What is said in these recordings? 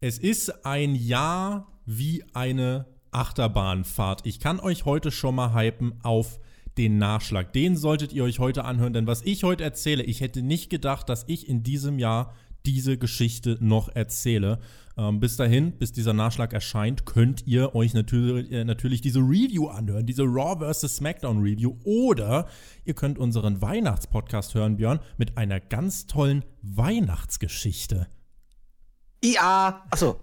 Es ist ein Jahr wie eine Achterbahnfahrt. Ich kann euch heute schon mal hypen auf den Nachschlag. Den solltet ihr euch heute anhören, denn was ich heute erzähle, ich hätte nicht gedacht, dass ich in diesem Jahr diese Geschichte noch erzähle. Ähm, bis dahin, bis dieser Nachschlag erscheint, könnt ihr euch natürlich, äh, natürlich diese Review anhören, diese Raw vs. SmackDown Review. Oder ihr könnt unseren Weihnachtspodcast hören, Björn, mit einer ganz tollen Weihnachtsgeschichte. Ja, achso.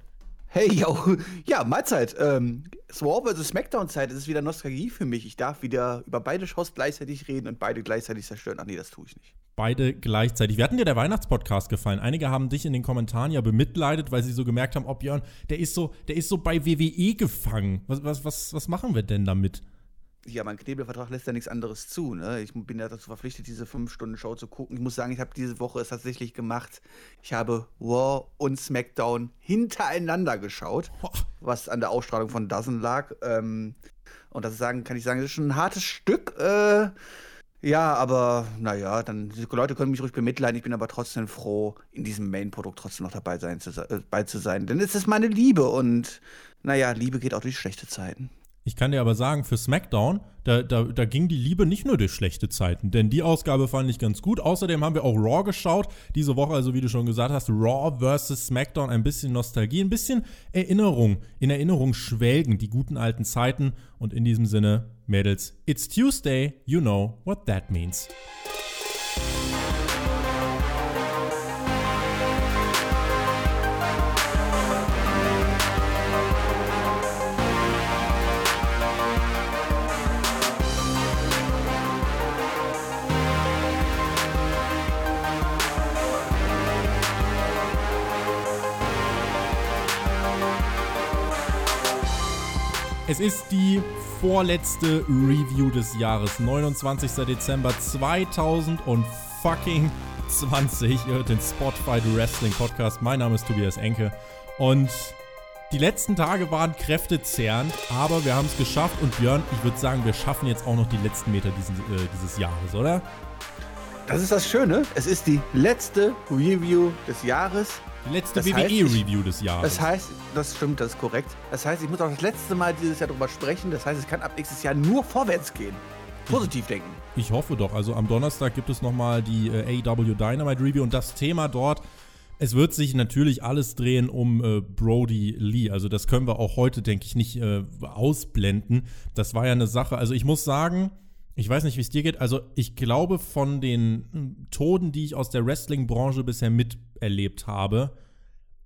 Hey, yo. ja, Mahlzeit. Ähm, Raw vs. Smackdown-Zeit, es ist wieder Nostalgie für mich. Ich darf wieder über beide Shows gleichzeitig reden und beide gleichzeitig zerstören. Ach nee, das tue ich nicht. Beide gleichzeitig. Wie hat dir der Weihnachtspodcast gefallen? Einige haben dich in den Kommentaren ja bemitleidet, weil sie so gemerkt haben, oh Björn, der ist so, der ist so bei WWE gefangen. Was, was, was, was machen wir denn damit? Ja, mein Knebelvertrag lässt ja nichts anderes zu. Ne? Ich bin ja dazu verpflichtet, diese 5-Stunden-Show zu gucken. Ich muss sagen, ich habe diese Woche es tatsächlich gemacht. Ich habe War und SmackDown hintereinander geschaut, was an der Ausstrahlung von Dozen lag. Ähm, und das sagen, kann ich sagen, das ist schon ein hartes Stück. Äh, ja, aber naja, dann die Leute können mich ruhig bemitleiden. Ich bin aber trotzdem froh, in diesem Main-Produkt trotzdem noch dabei sein zu, äh, bei zu sein. Denn es ist meine Liebe und naja, Liebe geht auch durch schlechte Zeiten. Ich kann dir aber sagen, für SmackDown, da, da, da ging die Liebe nicht nur durch schlechte Zeiten, denn die Ausgabe fand ich ganz gut. Außerdem haben wir auch Raw geschaut. Diese Woche, also wie du schon gesagt hast, Raw versus SmackDown, ein bisschen Nostalgie, ein bisschen Erinnerung, in Erinnerung schwelgen, die guten alten Zeiten. Und in diesem Sinne, Mädels, it's Tuesday, you know what that means. Es ist die vorletzte Review des Jahres, 29. Dezember 2020. Ihr hört den Spotify Wrestling Podcast. Mein Name ist Tobias Enke und die letzten Tage waren kräftezehrend, aber wir haben es geschafft und Björn, ich würde sagen, wir schaffen jetzt auch noch die letzten Meter dieses, äh, dieses Jahres, oder? Das ist das Schöne. Es ist die letzte Review des Jahres. Die letzte WWE-Review des Jahres. Das heißt, das stimmt, das ist korrekt. Das heißt, ich muss auch das letzte Mal dieses Jahr darüber sprechen. Das heißt, es kann ab nächstes Jahr nur vorwärts gehen. Positiv denken. Ich hoffe doch. Also am Donnerstag gibt es nochmal die äh, AEW Dynamite Review und das Thema dort. Es wird sich natürlich alles drehen um äh, Brody Lee. Also das können wir auch heute, denke ich, nicht äh, ausblenden. Das war ja eine Sache. Also ich muss sagen, ich weiß nicht, wie es dir geht. Also ich glaube, von den hm, Toten, die ich aus der Wrestling-Branche bisher miterlebt habe,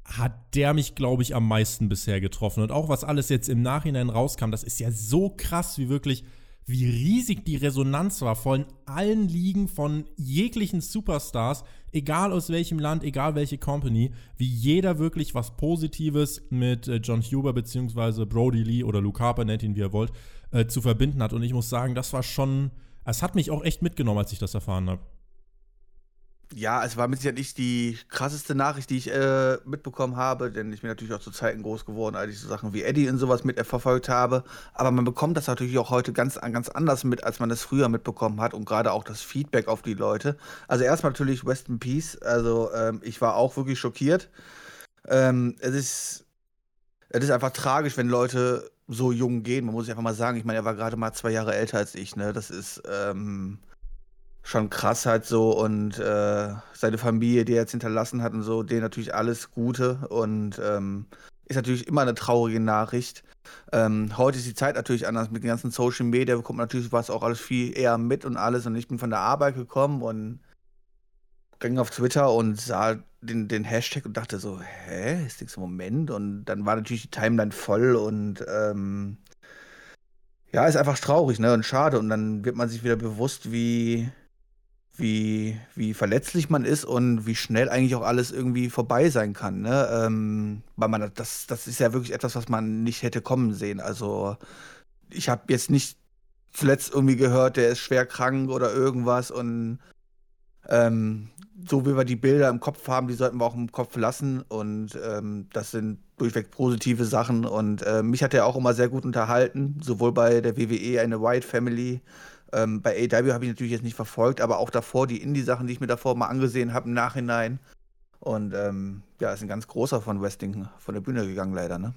hat der mich, glaube ich, am meisten bisher getroffen. Und auch was alles jetzt im Nachhinein rauskam, das ist ja so krass, wie wirklich, wie riesig die Resonanz war von allen Ligen, von jeglichen Superstars, egal aus welchem Land, egal welche Company, wie jeder wirklich was Positives mit äh, John Huber beziehungsweise Brody Lee oder Luke Harper, nennt ihn wie ihr wollt, äh, zu verbinden hat. Und ich muss sagen, das war schon, es hat mich auch echt mitgenommen, als ich das erfahren habe. Ja, es war mit Sicherheit nicht die krasseste Nachricht, die ich äh, mitbekommen habe, denn ich bin natürlich auch zu Zeiten groß geworden, als ich so Sachen wie Eddie und sowas mit verfolgt habe. Aber man bekommt das natürlich auch heute ganz, ganz anders mit, als man das früher mitbekommen hat und gerade auch das Feedback auf die Leute. Also erstmal natürlich West in Peace. Also ähm, ich war auch wirklich schockiert. Ähm, es ist, es ist einfach tragisch, wenn Leute so jung gehen. Man muss einfach mal sagen, ich meine, er war gerade mal zwei Jahre älter als ich. Ne, das ist ähm, schon krass halt so und äh, seine Familie, die er jetzt hinterlassen hat und so, denen natürlich alles Gute und ähm, ist natürlich immer eine traurige Nachricht. Ähm, heute ist die Zeit natürlich anders mit den ganzen Social Media, bekommt man natürlich was auch alles viel eher mit und alles und ich bin von der Arbeit gekommen und ging auf Twitter und sah den, den Hashtag und dachte so, hä, ist nichts im Moment und dann war natürlich die Timeline voll und ähm, ja, ist einfach traurig, ne, und schade und dann wird man sich wieder bewusst, wie wie, wie verletzlich man ist und wie schnell eigentlich auch alles irgendwie vorbei sein kann. Ne? Ähm, weil man das, das ist ja wirklich etwas, was man nicht hätte kommen sehen. Also ich habe jetzt nicht zuletzt irgendwie gehört, der ist schwer krank oder irgendwas und ähm, so wie wir die Bilder im Kopf haben, die sollten wir auch im Kopf lassen und ähm, das sind durchweg positive Sachen und äh, mich hat er auch immer sehr gut unterhalten, sowohl bei der WWE, eine White Family, ähm, bei AW habe ich natürlich jetzt nicht verfolgt, aber auch davor die Indie-Sachen, die ich mir davor mal angesehen habe im Nachhinein. Und ähm, ja, ist ein ganz großer von Wrestling von der Bühne gegangen, leider, ne?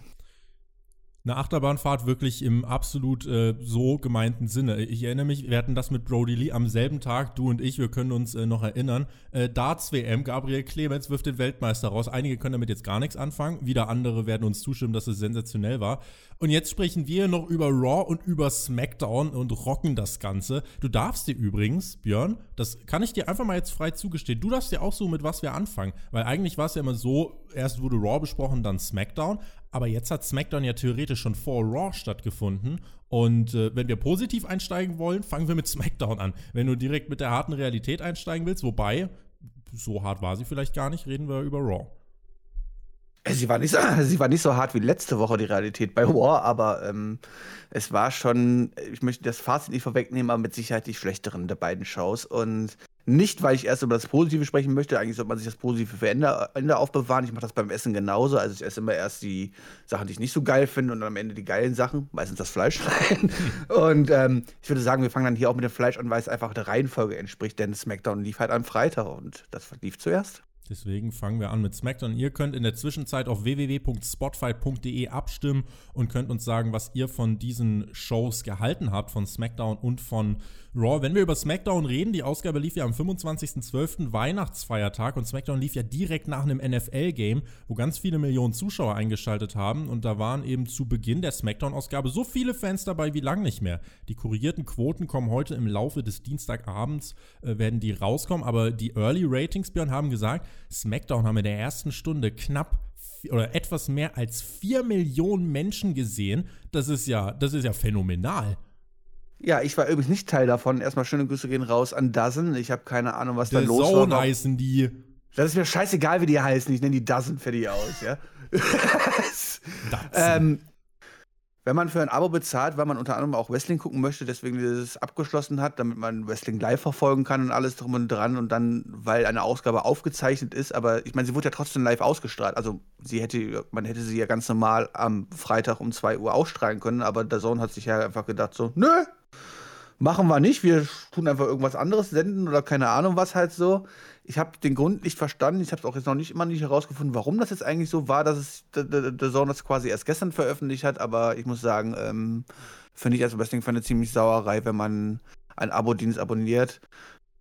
Eine Achterbahnfahrt wirklich im absolut äh, so gemeinten Sinne. Ich erinnere mich, wir hatten das mit Brody Lee am selben Tag, du und ich, wir können uns äh, noch erinnern. Äh, Darts WM, Gabriel Clemens wirft den Weltmeister raus. Einige können damit jetzt gar nichts anfangen, wieder andere werden uns zustimmen, dass es sensationell war. Und jetzt sprechen wir noch über Raw und über SmackDown und rocken das Ganze. Du darfst dir übrigens, Björn, das kann ich dir einfach mal jetzt frei zugestehen, du darfst dir auch so mit was wir anfangen. Weil eigentlich war es ja immer so, erst wurde Raw besprochen, dann SmackDown. Aber jetzt hat SmackDown ja theoretisch schon vor Raw stattgefunden. Und äh, wenn wir positiv einsteigen wollen, fangen wir mit SmackDown an. Wenn du direkt mit der harten Realität einsteigen willst, wobei, so hart war sie vielleicht gar nicht, reden wir über Raw. Äh, sie war, nicht so, sie war nicht so hart wie letzte Woche die Realität bei War, aber ähm, es war schon, ich möchte das Fazit nicht vorwegnehmen, aber mit Sicherheit die schlechteren der beiden Shows. Und nicht, weil ich erst über das Positive sprechen möchte. Eigentlich sollte man sich das Positive für Ende, Ende aufbewahren. Ich mache das beim Essen genauso. Also ich esse immer erst die Sachen, die ich nicht so geil finde und dann am Ende die geilen Sachen. Meistens das Fleisch rein. und ähm, ich würde sagen, wir fangen dann hier auch mit dem Fleisch an, weil es einfach der Reihenfolge entspricht. Denn SmackDown lief halt am Freitag und das lief zuerst. Deswegen fangen wir an mit SmackDown. Ihr könnt in der Zwischenzeit auf www.spotfight.de abstimmen und könnt uns sagen, was ihr von diesen Shows gehalten habt, von SmackDown und von Raw. Wenn wir über SmackDown reden, die Ausgabe lief ja am 25.12. Weihnachtsfeiertag und SmackDown lief ja direkt nach einem NFL-Game, wo ganz viele Millionen Zuschauer eingeschaltet haben und da waren eben zu Beginn der SmackDown-Ausgabe so viele Fans dabei wie lang nicht mehr. Die korrigierten Quoten kommen heute im Laufe des Dienstagabends, äh, werden die rauskommen, aber die Early Ratings, Björn, haben gesagt, SmackDown haben in der ersten Stunde knapp oder etwas mehr als 4 Millionen Menschen gesehen. Das ist ja, das ist ja phänomenal. Ja, ich war übrigens nicht Teil davon. Erstmal schöne Grüße gehen raus an Dozen. Ich habe keine Ahnung, was The da los Zone war. heißen die. Das ist mir scheißegal, wie die heißen. Ich nenne die Dozen für die aus, ja. ähm, wenn man für ein Abo bezahlt, weil man unter anderem auch Wrestling gucken möchte, deswegen dieses abgeschlossen hat, damit man Wrestling live verfolgen kann und alles drum und dran und dann, weil eine Ausgabe aufgezeichnet ist, aber ich meine, sie wurde ja trotzdem live ausgestrahlt. Also sie hätte, man hätte sie ja ganz normal am Freitag um 2 Uhr ausstrahlen können, aber der Sohn hat sich ja einfach gedacht so, nö, machen wir nicht, wir tun einfach irgendwas anderes, senden oder keine Ahnung was halt so ich habe den Grund nicht verstanden. Ich habe es auch jetzt noch nicht immer nicht herausgefunden, warum das jetzt eigentlich so war, dass es der Zone das quasi erst gestern veröffentlicht hat. Aber ich muss sagen, ähm, finde ich als Wrestling-Fan eine ziemlich Sauerei, wenn man einen Abo-Dienst abonniert,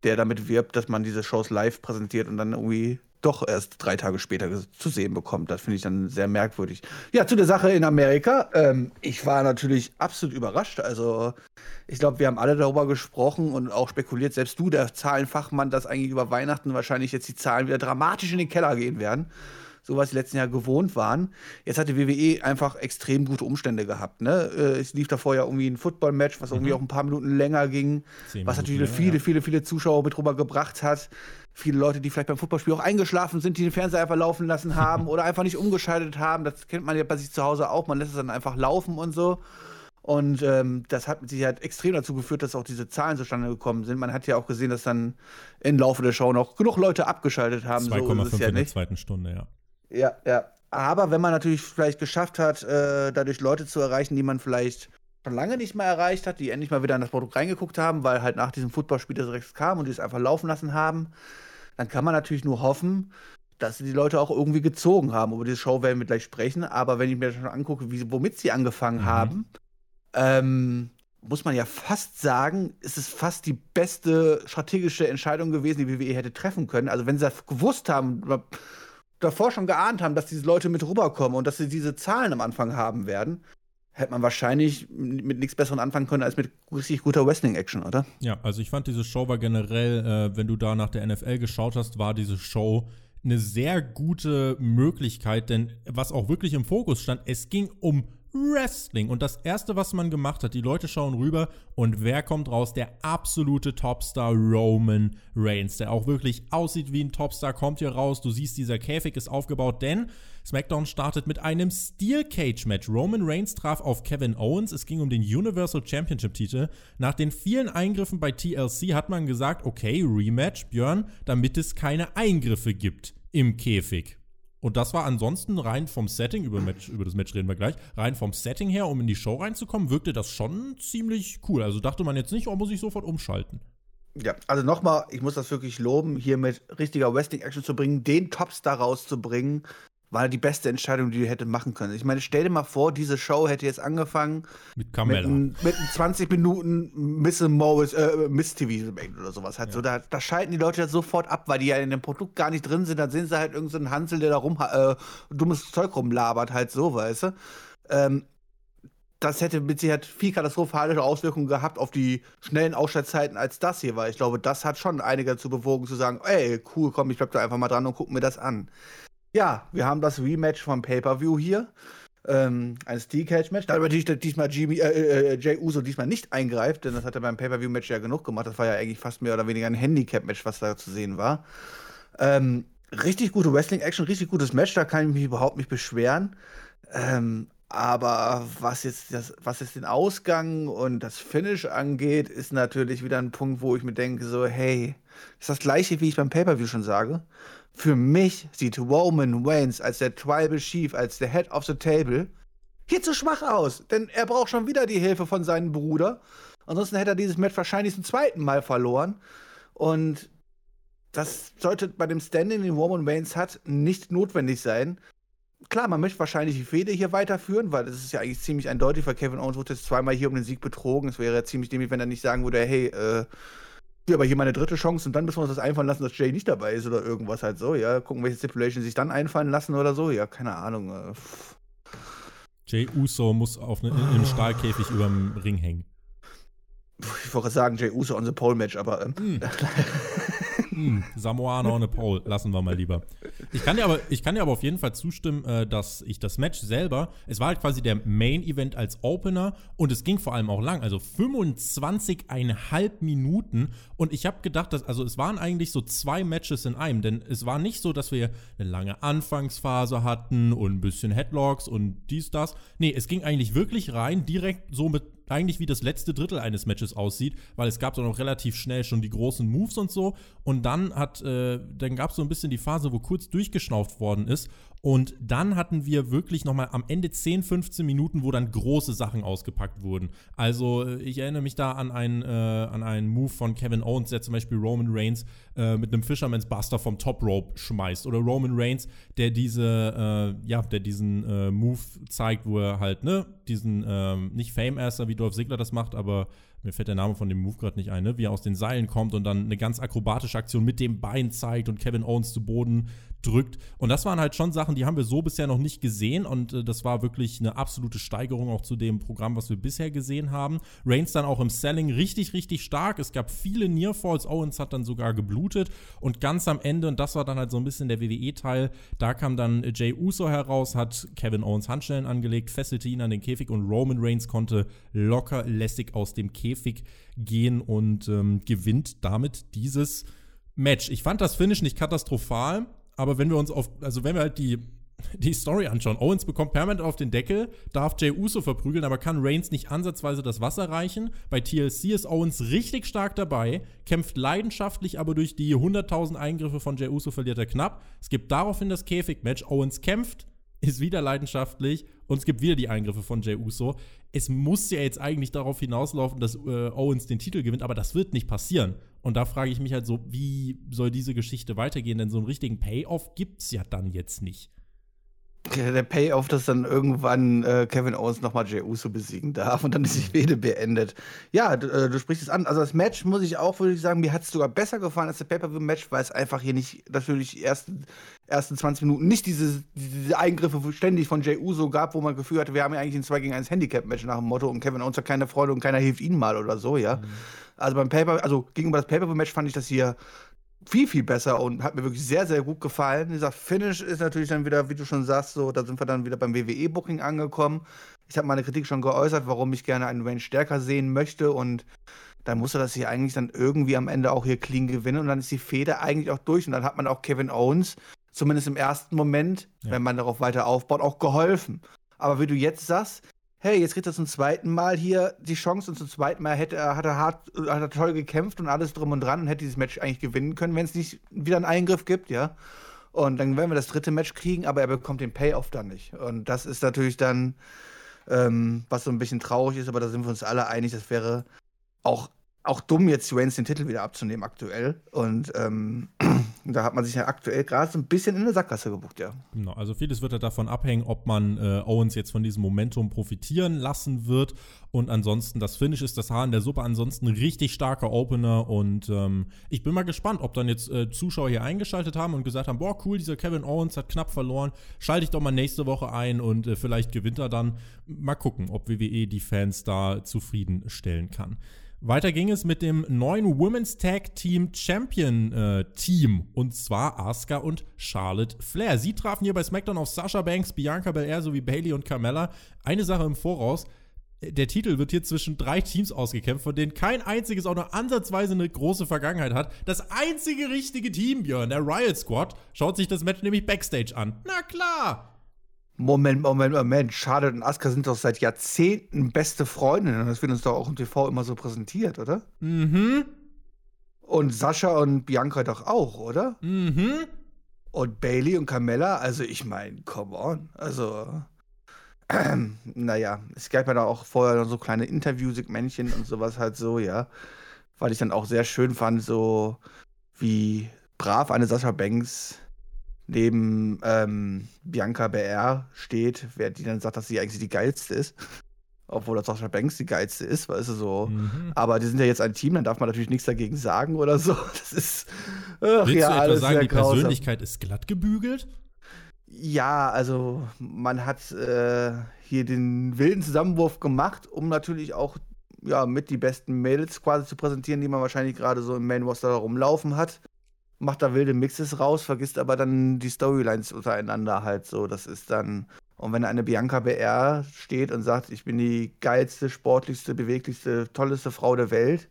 der damit wirbt, dass man diese Shows live präsentiert und dann irgendwie doch erst drei Tage später zu sehen bekommt. Das finde ich dann sehr merkwürdig. Ja, zu der Sache in Amerika. Ähm, ich war natürlich absolut überrascht. Also, ich glaube, wir haben alle darüber gesprochen und auch spekuliert, selbst du, der Zahlenfachmann, dass eigentlich über Weihnachten wahrscheinlich jetzt die Zahlen wieder dramatisch in den Keller gehen werden so was die letzten Jahre gewohnt waren. Jetzt hat die WWE einfach extrem gute Umstände gehabt. Ne? Äh, es lief davor ja irgendwie ein Football-Match, was mhm. irgendwie auch ein paar Minuten länger ging, Zehn was natürlich länger, viele, ja. viele, viele Zuschauer mit rüber gebracht hat. Viele Leute, die vielleicht beim Footballspiel auch eingeschlafen sind, die den Fernseher einfach laufen lassen haben oder einfach nicht umgeschaltet haben. Das kennt man ja bei sich zu Hause auch. Man lässt es dann einfach laufen und so. Und ähm, das hat mit Sicherheit extrem dazu geführt, dass auch diese Zahlen zustande gekommen sind. Man hat ja auch gesehen, dass dann im Laufe der Show noch genug Leute abgeschaltet haben. 2,5 so ja in der zweiten Stunde, ja. Ja, ja. Aber wenn man natürlich vielleicht geschafft hat, äh, dadurch Leute zu erreichen, die man vielleicht schon lange nicht mehr erreicht hat, die endlich mal wieder in das Produkt reingeguckt haben, weil halt nach diesem Footballspiel das direkt kam und die es einfach laufen lassen haben, dann kann man natürlich nur hoffen, dass sie die Leute auch irgendwie gezogen haben. Über diese Show werden wir gleich sprechen, aber wenn ich mir das schon angucke, wie, womit sie angefangen mhm. haben, ähm, muss man ja fast sagen, ist es fast die beste strategische Entscheidung gewesen, die WWE hätte treffen können. Also wenn sie das gewusst haben, davor schon geahnt haben, dass diese Leute mit rüberkommen und dass sie diese Zahlen am Anfang haben werden, hätte man wahrscheinlich mit nichts Besserem anfangen können als mit richtig guter Wrestling-Action, oder? Ja, also ich fand, diese Show war generell, äh, wenn du da nach der NFL geschaut hast, war diese Show eine sehr gute Möglichkeit, denn was auch wirklich im Fokus stand, es ging um Wrestling. Und das erste, was man gemacht hat, die Leute schauen rüber und wer kommt raus? Der absolute Topstar Roman Reigns, der auch wirklich aussieht wie ein Topstar, kommt hier raus. Du siehst, dieser Käfig ist aufgebaut, denn SmackDown startet mit einem Steel Cage Match. Roman Reigns traf auf Kevin Owens. Es ging um den Universal Championship Titel. Nach den vielen Eingriffen bei TLC hat man gesagt, okay, Rematch, Björn, damit es keine Eingriffe gibt im Käfig. Und das war ansonsten rein vom Setting, über, Match, über das Match reden wir gleich, rein vom Setting her, um in die Show reinzukommen, wirkte das schon ziemlich cool. Also dachte man jetzt nicht, oh, muss ich sofort umschalten. Ja, also nochmal, ich muss das wirklich loben, hier mit richtiger Wrestling-Action zu bringen, den Topstar rauszubringen, war die beste Entscheidung, die du hätte machen können. Ich meine, stell dir mal vor, diese Show hätte jetzt angefangen mit Carmella. Mit, mit 20 Minuten Miss Morris, äh, Miss TV oder sowas. Halt ja. so, da, da, schalten die Leute jetzt sofort ab, weil die ja in dem Produkt gar nicht drin sind. Dann sind sie halt irgendein so Hansel, der da rum äh, dummes Zeug rumlabert, halt so, weißt du. Ähm, das hätte mit Sicherheit viel katastrophalische Auswirkungen gehabt auf die schnellen Ausschaltzeiten als das hier, weil ich glaube, das hat schon einige dazu bewogen zu sagen, ey, cool, komm, ich bleib da einfach mal dran und guck mir das an. Ja, wir haben das Rematch vom Pay-Per-View hier. Ähm, ein Steel-Cage-Match. Da natürlich diesmal Jimmy, äh, äh, Jay Uso diesmal nicht eingreift, denn das hat er beim Pay-Per-View-Match ja genug gemacht. Das war ja eigentlich fast mehr oder weniger ein Handicap-Match, was da zu sehen war. Ähm, richtig gute Wrestling-Action, richtig gutes Match, da kann ich mich überhaupt nicht beschweren. Ähm, aber was jetzt, das, was jetzt den Ausgang und das Finish angeht, ist natürlich wieder ein Punkt, wo ich mir denke, so, hey, ist das gleiche, wie ich beim Pay-Per-View schon sage. Für mich sieht Roman Reigns als der Tribal Chief, als der Head of the Table hier zu schwach aus. Denn er braucht schon wieder die Hilfe von seinem Bruder. Ansonsten hätte er dieses Match wahrscheinlich zum zweiten Mal verloren. Und das sollte bei dem Standing, den Roman Reigns hat, nicht notwendig sein klar, man möchte wahrscheinlich die Fehde hier weiterführen, weil es ist ja eigentlich ziemlich eindeutig, weil Kevin Owens wurde jetzt zweimal hier um den Sieg betrogen. Es wäre ja ziemlich dämlich, wenn er nicht sagen würde, hey, äh, hier aber hier meine dritte Chance und dann müssen wir uns das einfallen lassen, dass Jay nicht dabei ist oder irgendwas halt so, ja. Gucken, welche Stipulation sich dann einfallen lassen oder so, ja, keine Ahnung. Äh, Jay Uso muss auf ne, im Stahlkäfig über dem Ring hängen. Ich wollte sagen, Jay Uso on the Pole Match, aber. Ähm, mm. hm, Samoaner ohne Paul, lassen wir mal lieber. Ich kann dir aber, ich kann dir aber auf jeden Fall zustimmen, äh, dass ich das Match selber, es war halt quasi der Main Event als Opener und es ging vor allem auch lang, also 25,5 Minuten und ich habe gedacht, dass, also es waren eigentlich so zwei Matches in einem, denn es war nicht so, dass wir eine lange Anfangsphase hatten und ein bisschen Headlocks und dies, das. Nee, es ging eigentlich wirklich rein, direkt so mit eigentlich wie das letzte Drittel eines Matches aussieht, weil es gab dann auch relativ schnell schon die großen Moves und so. Und dann hat, äh, dann gab es so ein bisschen die Phase, wo kurz durchgeschnauft worden ist. Und dann hatten wir wirklich nochmal am Ende 10, 15 Minuten, wo dann große Sachen ausgepackt wurden. Also äh, ich erinnere mich da an einen, äh, an einen Move von Kevin Owens, der zum Beispiel Roman Reigns äh, mit einem Fisherman's Buster vom Top Rope schmeißt. Oder Roman Reigns, der diese, äh, ja, der diesen äh, Move zeigt, wo er halt, ne, diesen, ähm, nicht Fame-Asser, wie Dolph Ziggler das macht, aber mir fällt der Name von dem Move gerade nicht ein, ne? wie er aus den Seilen kommt und dann eine ganz akrobatische Aktion mit dem Bein zeigt und Kevin Owens zu Boden drückt. Und das waren halt schon Sachen, die haben wir so bisher noch nicht gesehen und äh, das war wirklich eine absolute Steigerung auch zu dem Programm, was wir bisher gesehen haben. Reigns dann auch im Selling richtig, richtig stark. Es gab viele Nearfalls. Owens hat dann sogar geblutet und ganz am Ende, und das war dann halt so ein bisschen der WWE-Teil, da kam dann Jay Uso heraus, hat Kevin Owens Handschellen angelegt, fesselte ihn an den Käfig und Roman Reigns konnte locker lässig aus dem Käfig gehen und ähm, gewinnt damit dieses Match. Ich fand das Finish nicht katastrophal. Aber wenn wir uns auf, also wenn wir halt die, die Story anschauen, Owens bekommt permanent auf den Deckel, darf Jay Uso verprügeln, aber kann Reigns nicht ansatzweise das Wasser reichen. Bei TLC ist Owens richtig stark dabei, kämpft leidenschaftlich, aber durch die 100.000 Eingriffe von Jay Uso verliert er knapp. Es gibt daraufhin das Käfigmatch. Owens kämpft, ist wieder leidenschaftlich und es gibt wieder die Eingriffe von Jay Uso. Es muss ja jetzt eigentlich darauf hinauslaufen, dass äh, Owens den Titel gewinnt, aber das wird nicht passieren. Und da frage ich mich halt so, wie soll diese Geschichte weitergehen? Denn so einen richtigen Payoff gibt es ja dann jetzt nicht. Der Payoff, dass dann irgendwann äh, Kevin Owens nochmal Jey Uso besiegen darf und dann ist die Fehde beendet. Ja, du, äh, du, sprichst es an. Also das Match, muss ich auch, würde ich sagen, mir hat es sogar besser gefallen als der Pay-Per-View-Match, weil es einfach hier nicht, natürlich die ersten, ersten 20 Minuten nicht diese, diese Eingriffe ständig von Jey Uso gab, wo man das Gefühl hatte, wir haben ja eigentlich ein 2 gegen 1 Handicap-Match nach dem Motto und Kevin Owens hat keine Freude und keiner hilft ihnen mal oder so, ja. Mhm. Also beim Paper, also gegenüber das Pay-Per-View-Match fand ich das hier viel, viel besser und hat mir wirklich sehr, sehr gut gefallen. Wie gesagt, Finish ist natürlich dann wieder, wie du schon sagst, so, da sind wir dann wieder beim WWE-Booking angekommen. Ich habe meine Kritik schon geäußert, warum ich gerne einen Range stärker sehen möchte und dann musste das hier eigentlich dann irgendwie am Ende auch hier clean gewinnen und dann ist die Feder eigentlich auch durch und dann hat man auch Kevin Owens, zumindest im ersten Moment, ja. wenn man darauf weiter aufbaut, auch geholfen. Aber wie du jetzt sagst, hey, jetzt kriegt er zum zweiten Mal hier die Chance und zum zweiten Mal hätte hat er hart, hat er toll gekämpft und alles drum und dran und hätte dieses Match eigentlich gewinnen können, wenn es nicht wieder einen Eingriff gibt, ja. Und dann werden wir das dritte Match kriegen, aber er bekommt den Payoff dann nicht. Und das ist natürlich dann, ähm, was so ein bisschen traurig ist, aber da sind wir uns alle einig, das wäre auch auch dumm, jetzt Waynes den Titel wieder abzunehmen aktuell. Und ähm, da hat man sich ja aktuell gerade so ein bisschen in eine Sackgasse gebucht, ja. Genau, also vieles wird ja davon abhängen, ob man äh, Owens jetzt von diesem Momentum profitieren lassen wird. Und ansonsten, das Finish ist das Haar in der Suppe. Ansonsten richtig starker Opener. Und ähm, ich bin mal gespannt, ob dann jetzt äh, Zuschauer hier eingeschaltet haben und gesagt haben: Boah, cool, dieser Kevin Owens hat knapp verloren. Schalte ich doch mal nächste Woche ein und äh, vielleicht gewinnt er dann. Mal gucken, ob WWE die Fans da zufriedenstellen kann. Weiter ging es mit dem neuen Women's Tag Team Champion äh, Team und zwar Asuka und Charlotte Flair. Sie trafen hier bei SmackDown auf Sasha Banks, Bianca Belair sowie Bailey und Carmella. Eine Sache im Voraus. Der Titel wird hier zwischen drei Teams ausgekämpft, von denen kein einziges auch nur ansatzweise eine große Vergangenheit hat. Das einzige richtige Team, Björn, der Riot Squad, schaut sich das Match nämlich Backstage an. Na klar! Moment, Moment, Moment. Charlotte und Asuka sind doch seit Jahrzehnten beste Freundinnen. Das wird uns doch auch im TV immer so präsentiert, oder? Mhm. Und Sascha und Bianca doch auch, oder? Mhm. Und Bailey und Carmella, also ich meine, come on. Also, äh, naja, es gab ja da auch vorher noch so kleine Interview-Segmentchen und sowas halt so, ja. Weil ich dann auch sehr schön fand, so wie brav eine Sascha Banks neben ähm, Bianca BR steht, wer die dann sagt, dass sie eigentlich die geilste ist. Obwohl das Sascha Banks die geilste ist, weißt du so. Mhm. Aber die sind ja jetzt ein Team, dann darf man natürlich nichts dagegen sagen oder so. Das ist. Ach, Willst ja, du etwa sagen, die grausam. Persönlichkeit ist glatt gebügelt? Ja, also man hat äh, hier den wilden Zusammenwurf gemacht, um natürlich auch ja, mit die besten Mädels quasi zu präsentieren, die man wahrscheinlich gerade so im Main Roster rumlaufen hat macht da wilde Mixes raus, vergisst aber dann die Storylines untereinander halt so. Das ist dann. Und wenn eine Bianca BR steht und sagt, ich bin die geilste, sportlichste, beweglichste, tolleste Frau der Welt,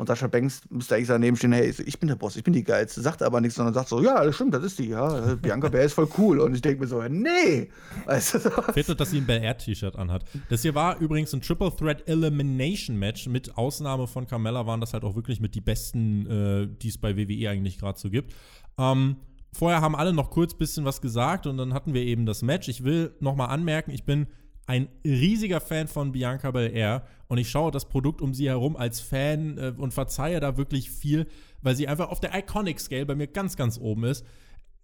und Sascha Banks müsste eigentlich daneben stehen, hey, ich bin der Boss, ich bin die Geilste. Sagt aber nichts, sondern sagt so, ja, das stimmt, das ist die, ja. Bianca Bär ist voll cool. Und ich denke mir so, nee. Weißt du, so. Fehlt nur, dass sie ein Bel Air T-Shirt anhat. Das hier war übrigens ein Triple Threat Elimination Match. Mit Ausnahme von Carmella waren das halt auch wirklich mit die besten, äh, die es bei WWE eigentlich gerade so gibt. Ähm, vorher haben alle noch kurz bisschen was gesagt und dann hatten wir eben das Match. Ich will nochmal anmerken, ich bin ein riesiger Fan von Bianca Belair und ich schaue das Produkt um sie herum als Fan äh, und verzeihe da wirklich viel, weil sie einfach auf der Iconic Scale bei mir ganz, ganz oben ist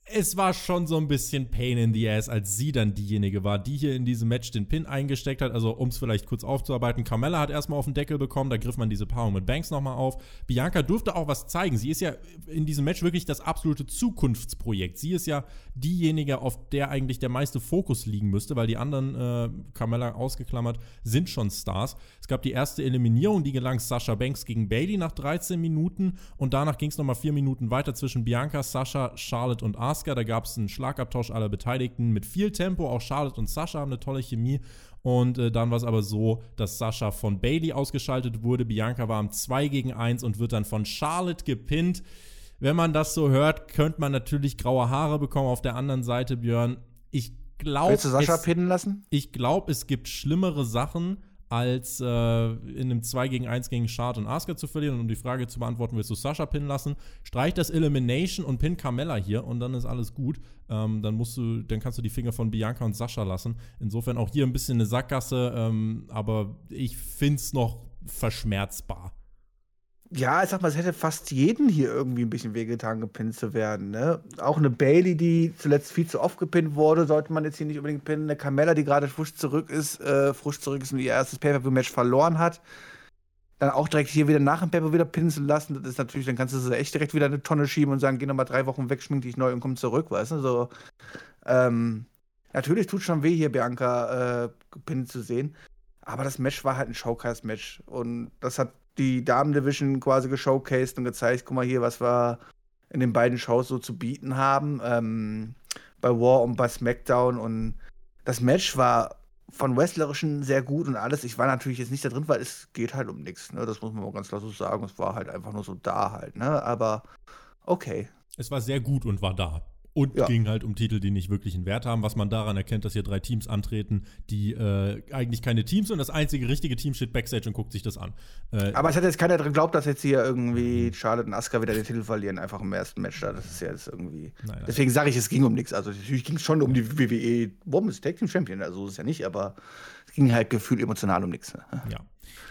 es war schon so ein bisschen Pain in the Ass, als sie dann diejenige war, die hier in diesem Match den Pin eingesteckt hat. Also, um es vielleicht kurz aufzuarbeiten, Carmella hat erstmal auf den Deckel bekommen, da griff man diese Paarung mit Banks nochmal auf. Bianca durfte auch was zeigen. Sie ist ja in diesem Match wirklich das absolute Zukunftsprojekt. Sie ist ja diejenige, auf der eigentlich der meiste Fokus liegen müsste, weil die anderen, äh, Carmella ausgeklammert, sind schon Stars. Es gab die erste Eliminierung, die gelang Sascha Banks gegen Bailey nach 13 Minuten und danach ging es nochmal vier Minuten weiter zwischen Bianca, Sascha, Charlotte und Ars. Asuka. Da gab es einen Schlagabtausch aller Beteiligten mit viel Tempo. Auch Charlotte und Sascha haben eine tolle Chemie. Und äh, dann war es aber so, dass Sascha von Bailey ausgeschaltet wurde. Bianca war am 2 gegen 1 und wird dann von Charlotte gepinnt. Wenn man das so hört, könnte man natürlich graue Haare bekommen. Auf der anderen Seite, Björn, ich glaube. Willst du Sascha es, pinnen lassen? Ich glaube, es gibt schlimmere Sachen, als äh, in einem 2 gegen 1 gegen Shard und Asuka zu verlieren. Und um die Frage zu beantworten, willst du Sascha pinnen lassen? Streich das Elimination und pin Carmella hier und dann ist alles gut. Ähm, dann musst du, dann kannst du die Finger von Bianca und Sascha lassen. Insofern auch hier ein bisschen eine Sackgasse, ähm, aber ich finde es noch verschmerzbar ja, ich sag mal, es hätte fast jeden hier irgendwie ein bisschen wehgetan, gepinnt zu werden. Ne? Auch eine Bailey, die zuletzt viel zu oft gepinnt wurde, sollte man jetzt hier nicht unbedingt pinnen. Eine Carmella, die gerade frisch zurück ist, äh, frisch zurück ist und ihr erstes Pay-Per-View-Match verloren hat. Dann auch direkt hier wieder nach dem Pay-Per wieder pinnen zu lassen, das ist natürlich, dann kannst du sie echt direkt wieder eine Tonne schieben und sagen, geh nochmal drei Wochen weg, schmink dich neu und komm zurück, weißt du? So, ähm, natürlich tut schon weh, hier Bianca äh, gepinnt zu sehen. Aber das Match war halt ein Showcase-Match. Und das hat die Damen-Division quasi geshowcased und gezeigt, guck mal hier, was wir in den beiden Shows so zu bieten haben. Ähm, bei War und bei SmackDown. Und das Match war von Wrestlerischen sehr gut und alles. Ich war natürlich jetzt nicht da drin, weil es geht halt um nichts. Ne? Das muss man mal ganz klar so sagen. Es war halt einfach nur so da halt. Ne? Aber okay. Es war sehr gut und war da. Und ja. ging halt um Titel, die nicht wirklich einen Wert haben, was man daran erkennt, dass hier drei Teams antreten, die äh, eigentlich keine Teams sind. Das einzige richtige Team steht Backstage und guckt sich das an. Äh, Aber es hat jetzt keiner dran geglaubt, dass jetzt hier irgendwie Charlotte und Asuka wieder den Titel verlieren, einfach im ersten Match da. Das ist ja jetzt irgendwie. Nein, nein. Deswegen sage ich, es ging um nichts. Also natürlich ging es schon um die WWE Women's Tag Team Champion, also ist es ja nicht, aber ging halt gefühlt emotional um nichts. Ne? Ja.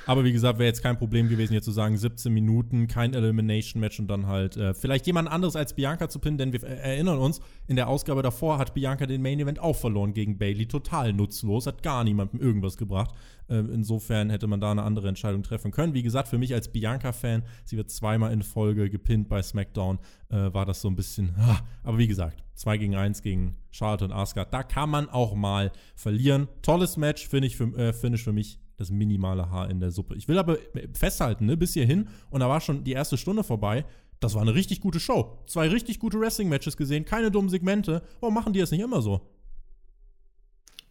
Aber wie gesagt, wäre jetzt kein Problem gewesen, hier zu sagen, 17 Minuten, kein Elimination-Match und dann halt äh, vielleicht jemand anderes als Bianca zu pinnen, denn wir erinnern uns, in der Ausgabe davor hat Bianca den Main-Event auch verloren gegen Bailey. Total nutzlos, hat gar niemandem irgendwas gebracht. Äh, insofern hätte man da eine andere Entscheidung treffen können. Wie gesagt, für mich als Bianca-Fan, sie wird zweimal in Folge gepinnt bei SmackDown, äh, war das so ein bisschen. Aber wie gesagt, 2 gegen 1 gegen Charlotte und Asuka, da kann man auch mal verlieren. Tolles Match, finde ich, für, äh, Finish für mich das minimale Haar in der Suppe. Ich will aber festhalten, ne, bis hierhin, und da war schon die erste Stunde vorbei. Das war eine richtig gute Show. Zwei richtig gute Wrestling-Matches gesehen, keine dummen Segmente. Warum machen die das nicht immer so?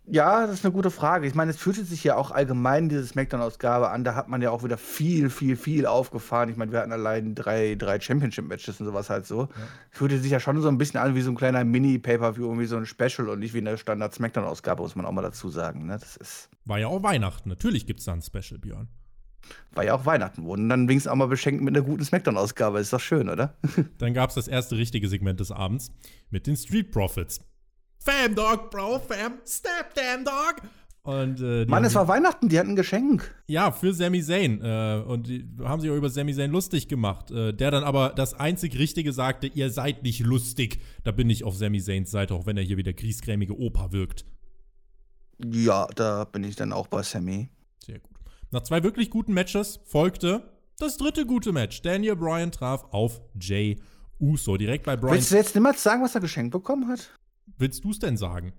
Ja, das ist eine gute Frage. Ich meine, es fühlte sich ja auch allgemein diese Smackdown-Ausgabe an. Da hat man ja auch wieder viel, viel, viel aufgefahren. Ich meine, wir hatten allein drei, drei Championship-Matches und sowas halt so. Ja. Fühlte sich ja schon so ein bisschen an wie so ein kleiner Mini-Pay-Per-View, irgendwie so ein Special und nicht wie eine Standard-Smackdown-Ausgabe, muss man auch mal dazu sagen. Ne? Das ist War ja auch Weihnachten. Natürlich gibt es da ein Special, Björn. War ja auch Weihnachten. Wurden dann wenigstens auch mal beschenkt mit einer guten Smackdown-Ausgabe. Ist doch schön, oder? dann gab es das erste richtige Segment des Abends mit den Street Profits. Fam Dog, Bro, Fam, Step Damn Dog. Und, äh, Mann, es war Weihnachten, die hatten ein Geschenk. Ja, für Sami Zayn. Äh, und die haben sich auch über Sami Zayn lustig gemacht. Äh, der dann aber das einzig Richtige sagte, ihr seid nicht lustig. Da bin ich auf Sami Zayns Seite, auch wenn er hier wieder griesgrämige Opa wirkt. Ja, da bin ich dann auch bei Sammy. Sehr gut. Nach zwei wirklich guten Matches folgte das dritte gute Match. Daniel Bryan traf auf Jay Uso. Direkt bei Bryan. Willst du jetzt niemals sagen, was er geschenkt bekommen hat? Willst du es denn sagen?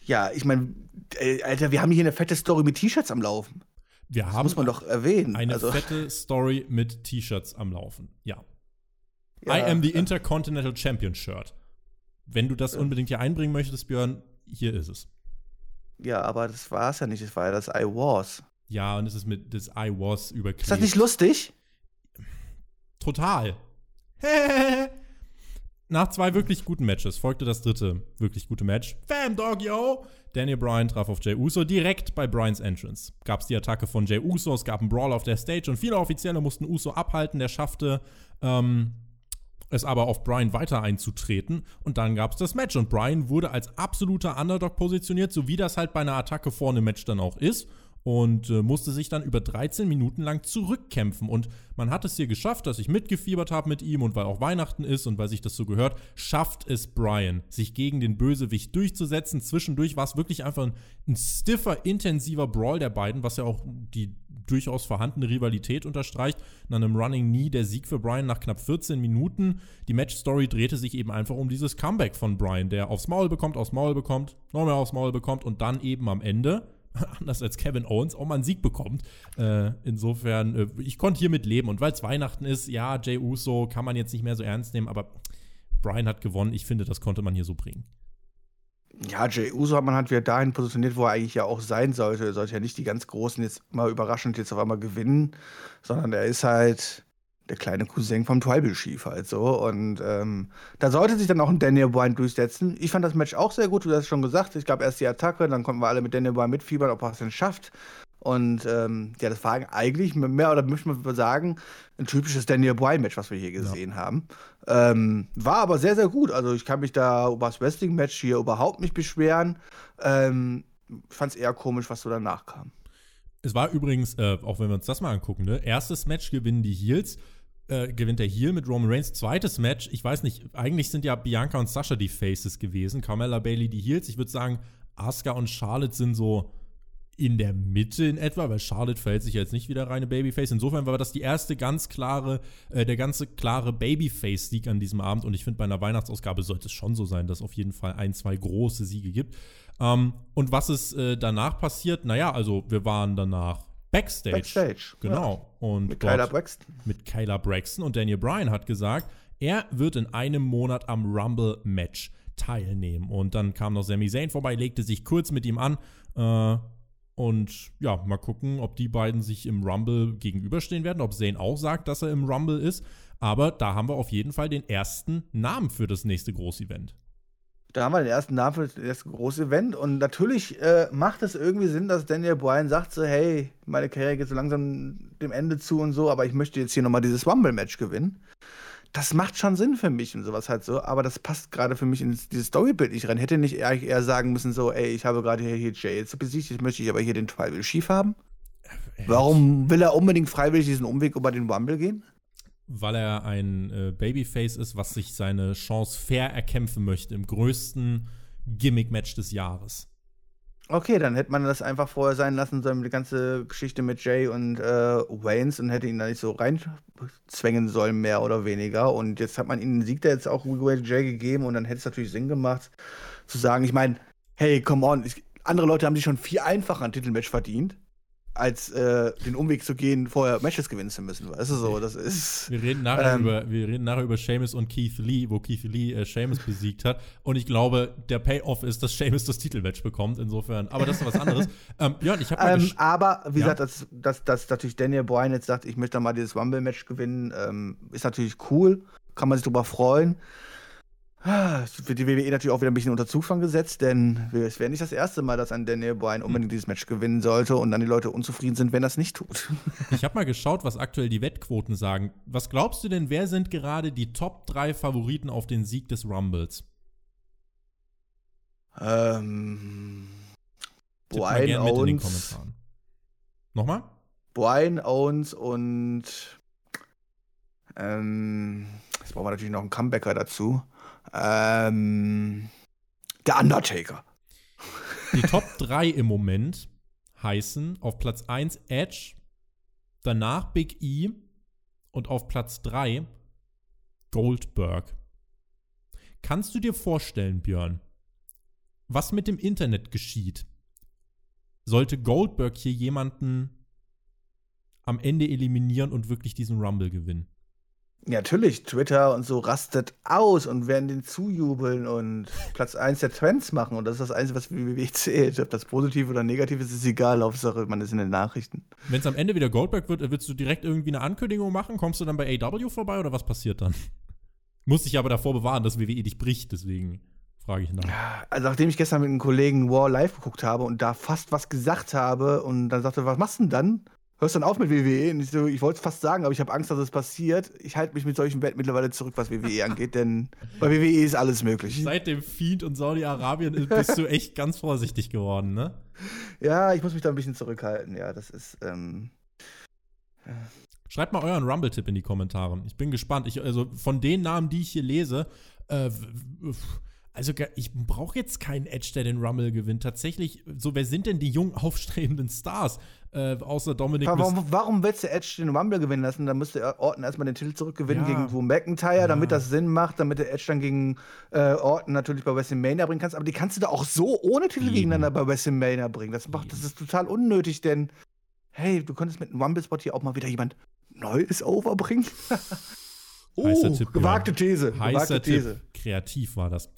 Ja, ich meine, äh, Alter, wir haben hier eine fette Story mit T-Shirts am Laufen. Wir das haben muss man doch erwähnen. Eine also. fette Story mit T-Shirts am Laufen. Ja. ja. I am the Intercontinental Champion Shirt. Wenn du das ja. unbedingt hier einbringen möchtest, Björn, hier ist es. Ja, aber das war es ja nicht. Es war ja das I was. Ja, und es ist mit das I was überklebt. Ist das nicht lustig? Total. Nach zwei wirklich guten Matches folgte das dritte wirklich gute Match. Fam Dog, yo! Daniel Bryan traf auf Jay Uso direkt bei Bryans Entrance. Gab es die Attacke von Jay Uso, es gab einen Brawl auf der Stage und viele Offizielle mussten Uso abhalten. Der schaffte ähm, es aber auf Bryan weiter einzutreten und dann gab es das Match und Bryan wurde als absoluter Underdog positioniert, so wie das halt bei einer Attacke vor einem Match dann auch ist und äh, musste sich dann über 13 Minuten lang zurückkämpfen. Und man hat es hier geschafft, dass ich mitgefiebert habe mit ihm und weil auch Weihnachten ist und weil sich das so gehört, schafft es Brian, sich gegen den Bösewicht durchzusetzen. Zwischendurch war es wirklich einfach ein, ein stiffer, intensiver Brawl der beiden, was ja auch die durchaus vorhandene Rivalität unterstreicht. Nach einem Running Knee der Sieg für Brian nach knapp 14 Minuten. Die Match-Story drehte sich eben einfach um dieses Comeback von Brian, der aufs Maul bekommt, aufs Maul bekommt, nochmal aufs Maul bekommt und dann eben am Ende anders als Kevin Owens, auch mal einen Sieg bekommt. Äh, insofern, äh, ich konnte hiermit leben. Und weil es Weihnachten ist, ja, Jay Uso kann man jetzt nicht mehr so ernst nehmen, aber Brian hat gewonnen. Ich finde, das konnte man hier so bringen. Ja, Jay Uso hat man halt wieder dahin positioniert, wo er eigentlich ja auch sein sollte. Er sollte ja nicht die ganz Großen jetzt mal überraschend jetzt auf einmal gewinnen, sondern er ist halt der kleine Cousin vom Tribal Chief halt so. Und ähm, da sollte sich dann auch ein Daniel Bryan durchsetzen. Ich fand das Match auch sehr gut, du hast es schon gesagt. Ich gab erst die Attacke, dann konnten wir alle mit Daniel Bryan mitfiebern, ob er es denn schafft. Und ähm, ja, das war eigentlich mehr oder möchte man sagen, ein typisches Daniel Bryan-Match, was wir hier gesehen ja. haben. Ähm, war aber sehr, sehr gut. Also ich kann mich da über das Wrestling-Match hier überhaupt nicht beschweren. Ähm, ich fand es eher komisch, was so danach kam. Es war übrigens, äh, auch wenn wir uns das mal angucken, ne? erstes Match gewinnen die Heels äh, gewinnt der Heel mit Roman Reigns. Zweites Match, ich weiß nicht, eigentlich sind ja Bianca und Sasha die Faces gewesen, Carmella Bailey die Heels. Ich würde sagen, Asuka und Charlotte sind so in der Mitte in etwa, weil Charlotte verhält sich jetzt nicht wie der reine Babyface. Insofern war das die erste ganz klare, äh, der ganze klare Babyface-Sieg an diesem Abend. Und ich finde, bei einer Weihnachtsausgabe sollte es schon so sein, dass es auf jeden Fall ein, zwei große Siege gibt. Ähm, und was ist äh, danach passiert? Naja, also wir waren danach Backstage. Backstage. Genau. Ja. Und mit Kyla Braxton. Mit Kyla Braxton. Und Daniel Bryan hat gesagt, er wird in einem Monat am Rumble-Match teilnehmen. Und dann kam noch Sami Zayn vorbei, legte sich kurz mit ihm an. Äh, und ja, mal gucken, ob die beiden sich im Rumble gegenüberstehen werden, ob Zayn auch sagt, dass er im Rumble ist. Aber da haben wir auf jeden Fall den ersten Namen für das nächste Großevent da haben wir den ersten Namen für das große Event. Und natürlich äh, macht es irgendwie Sinn, dass Daniel Bryan sagt so, hey, meine Karriere geht so langsam dem Ende zu und so, aber ich möchte jetzt hier nochmal dieses Rumble-Match gewinnen. das macht schon Sinn für mich und sowas halt so, aber das passt gerade für mich in dieses Storybild nicht rein. Hätte nicht eher, eher sagen müssen, so, ey, ich habe gerade hier, hier Jay jetzt besiegt, jetzt möchte ich aber hier den Tribal Chief haben. Warum will er unbedingt freiwillig diesen Umweg über den Rumble gehen? Weil er ein äh, Babyface ist, was sich seine Chance fair erkämpfen möchte im größten Gimmick-Match des Jahres. Okay, dann hätte man das einfach vorher sein lassen sollen, die ganze Geschichte mit Jay und äh, Waynes und hätte ihn da nicht so reinzwängen sollen, mehr oder weniger. Und jetzt hat man ihnen den Sieg da jetzt auch Jay gegeben und dann hätte es natürlich Sinn gemacht, zu sagen, ich meine, hey, come on, ich, andere Leute haben sich schon viel einfacher ein Titelmatch verdient als äh, den Umweg zu gehen, vorher Matches gewinnen zu müssen. Weißt du so, das ist. Wir reden nachher, ähm, über, wir reden nachher über Seamus und Keith Lee, wo Keith Lee äh, Seamus besiegt hat. Und ich glaube, der Payoff ist, dass Seamus das Titelmatch bekommt, insofern. Aber das ist was anderes. ähm, Björn, ich habe ähm, Aber, wie ja? gesagt, dass, dass, dass natürlich Daniel Bryan jetzt sagt, ich möchte mal dieses Rumble-Match gewinnen, ähm, ist natürlich cool. Kann man sich drüber freuen. Für die WWE natürlich auch wieder ein bisschen unter Zugfang gesetzt, denn es wäre nicht das erste Mal, dass ein Daniel Bryan unbedingt dieses Match gewinnen sollte und dann die Leute unzufrieden sind, wenn das nicht tut. Ich habe mal geschaut, was aktuell die Wettquoten sagen. Was glaubst du denn, wer sind gerade die Top 3 Favoriten auf den Sieg des Rumbles? Ähm. Brian Owens. Nochmal? Brian Owens und ähm, jetzt brauchen wir natürlich noch einen Comebacker dazu. Ähm, der Undertaker. Die Top 3 im Moment heißen auf Platz 1 Edge, danach Big E und auf Platz 3 Goldberg. Kannst du dir vorstellen, Björn, was mit dem Internet geschieht? Sollte Goldberg hier jemanden am Ende eliminieren und wirklich diesen Rumble gewinnen? Ja, natürlich, Twitter und so rastet aus und werden den zujubeln und Platz 1 der Trends machen. Und das ist das Einzige, was WWE zählt. Ob das positiv oder negativ ist, ist egal. Hauptsache, man ist in den Nachrichten. Wenn es am Ende wieder Goldberg wird, willst du direkt irgendwie eine Ankündigung machen? Kommst du dann bei AW vorbei oder was passiert dann? Muss dich aber davor bewahren, dass WWE dich bricht, deswegen frage ich nach. Also, nachdem ich gestern mit einem Kollegen War live geguckt habe und da fast was gesagt habe und dann sagte, was machst du denn dann? Hörst dann auf mit WWE? Und ich, so, ich wollte es fast sagen, aber ich habe Angst, dass es passiert. Ich halte mich mit solchen Bett mittlerweile zurück, was WWE angeht, denn bei WWE ist alles möglich. Seit dem Fiend und Saudi-Arabien bist du echt ganz vorsichtig geworden, ne? Ja, ich muss mich da ein bisschen zurückhalten. Ja, das ist. Ähm, ja. Schreibt mal euren Rumble-Tipp in die Kommentare. Ich bin gespannt. Ich, also von den Namen, die ich hier lese, äh, also ich brauche jetzt keinen Edge, der den Rumble gewinnt. Tatsächlich, so wer sind denn die jungen aufstrebenden Stars? Äh, außer Dominik. Warum, warum willst du Edge den Rumble gewinnen lassen? Dann müsste Orton erstmal den Titel zurückgewinnen ja. gegen Drew McIntyre, ja. damit das Sinn macht, damit der Edge dann gegen äh, Orton natürlich bei WrestleMania bringen kannst. Aber die kannst du da auch so ohne Titel Eben. gegeneinander bei WrestleMania bringen. Das, macht, das ist total unnötig, denn hey, du könntest mit einem Rumble-Spot hier auch mal wieder jemand Neues overbringen. oh, Heißer Tipp, gewagte These. Heißer gewagte Tipp. These. Kreativ war das.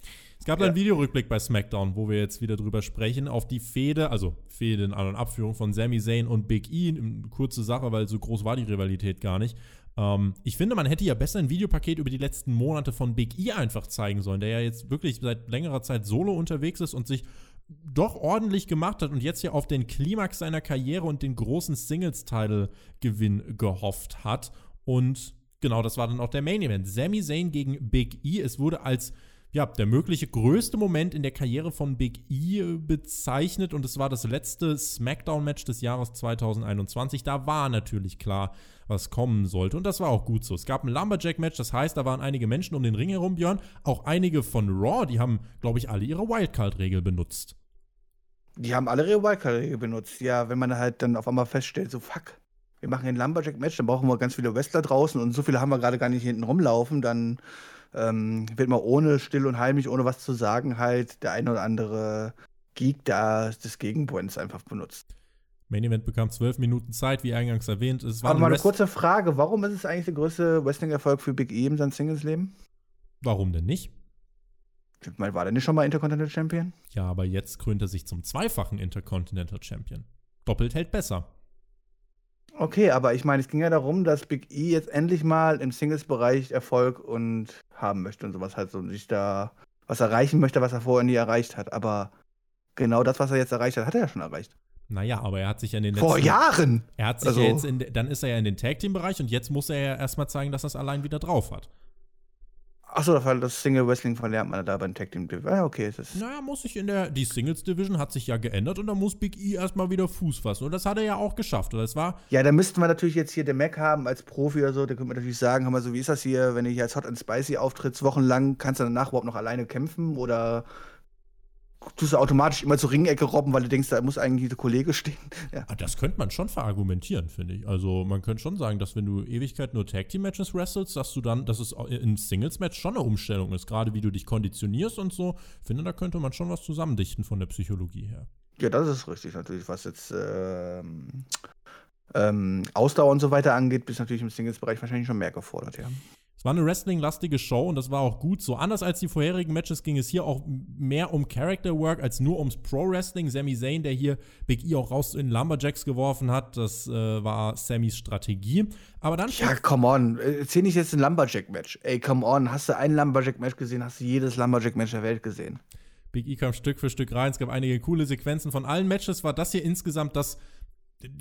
Es gab ja. einen Videorückblick bei SmackDown, wo wir jetzt wieder drüber sprechen, auf die Fehde, also Fehde in An- und Abführung von Sami Zayn und Big E. Kurze Sache, weil so groß war die Rivalität gar nicht. Ähm, ich finde, man hätte ja besser ein Videopaket über die letzten Monate von Big E einfach zeigen sollen, der ja jetzt wirklich seit längerer Zeit solo unterwegs ist und sich doch ordentlich gemacht hat und jetzt ja auf den Klimax seiner Karriere und den großen Singles-Title-Gewinn gehofft hat. Und genau, das war dann auch der Main Event. Sami Zayn gegen Big E. Es wurde als ja, der mögliche größte Moment in der Karriere von Big E bezeichnet und es war das letzte SmackDown-Match des Jahres 2021. Da war natürlich klar, was kommen sollte und das war auch gut so. Es gab ein Lumberjack-Match, das heißt, da waren einige Menschen um den Ring herum, Björn. Auch einige von Raw, die haben, glaube ich, alle ihre Wildcard-Regel benutzt. Die haben alle ihre Wildcard-Regel benutzt, ja, wenn man halt dann auf einmal feststellt, so fuck, wir machen ein Lumberjack-Match, dann brauchen wir ganz viele Wrestler draußen und so viele haben wir gerade gar nicht hinten rumlaufen, dann ähm, wird mal ohne still und heimlich, ohne was zu sagen, halt der ein oder andere Geek da des Gegenpoints einfach benutzt. Main Event bekam zwölf Minuten Zeit, wie eingangs erwähnt. Es war Aber mal eine kurze Frage: Warum ist es eigentlich der größte Wrestling-Erfolg für Big E in seinem Singles-Leben? Warum denn nicht? War der nicht schon mal Intercontinental Champion? Ja, aber jetzt krönt er sich zum zweifachen Intercontinental Champion. Doppelt hält besser. Okay, aber ich meine, es ging ja darum, dass Big E jetzt endlich mal im Singles-Bereich Erfolg und haben möchte und sowas halt so sich da was erreichen möchte, was er vorher nie erreicht hat. Aber genau das, was er jetzt erreicht hat, hat er ja schon erreicht. Naja, aber er hat sich ja in den letzten. Vor Jahren! Er hat sich also, ja jetzt in, dann ist er ja in den Tag-Team-Bereich und jetzt muss er ja erstmal zeigen, dass er es allein wieder drauf hat. Achso, das Single Wrestling verlernt man da beim Tag Team Division. Ja, okay. Das naja, muss ich in der. Die Singles Division hat sich ja geändert und da muss Big E erstmal wieder Fuß fassen. Und das hat er ja auch geschafft. Und das war. Ja, da müssten wir natürlich jetzt hier den Mac haben als Profi oder so. Da könnte man natürlich sagen, hör mal, so wie ist das hier, wenn hier als Hot and Spicy auftrittst, wochenlang, kannst du danach überhaupt noch alleine kämpfen? Oder tust du automatisch immer zur Ringecke robben, weil du denkst, da muss eigentlich der Kollege stehen. Ja. Ah, das könnte man schon verargumentieren, finde ich. Also man könnte schon sagen, dass wenn du Ewigkeit nur Tag Team Matches wrestelst, dass du dann, dass es in Singles Match schon eine Umstellung ist, gerade wie du dich konditionierst und so. Ich finde, da könnte man schon was zusammendichten von der Psychologie her. Ja, das ist richtig natürlich, was jetzt ähm, ähm, Ausdauer und so weiter angeht, bist natürlich im Singles-Bereich wahrscheinlich schon mehr gefordert, ja. Es war eine wrestling-lastige Show und das war auch gut so. Anders als die vorherigen Matches ging es hier auch mehr um Character Work als nur ums Pro-Wrestling. Sami Zayn, der hier Big E auch raus in Lumberjacks geworfen hat, das äh, war Sammys Strategie. Aber dann. Ja, come on. Erzähl nicht jetzt ein Lumberjack-Match. Ey, come on. Hast du ein Lumberjack-Match gesehen, hast du jedes Lumberjack-Match der Welt gesehen. Big E kam Stück für Stück rein. Es gab einige coole Sequenzen. Von allen Matches war das hier insgesamt das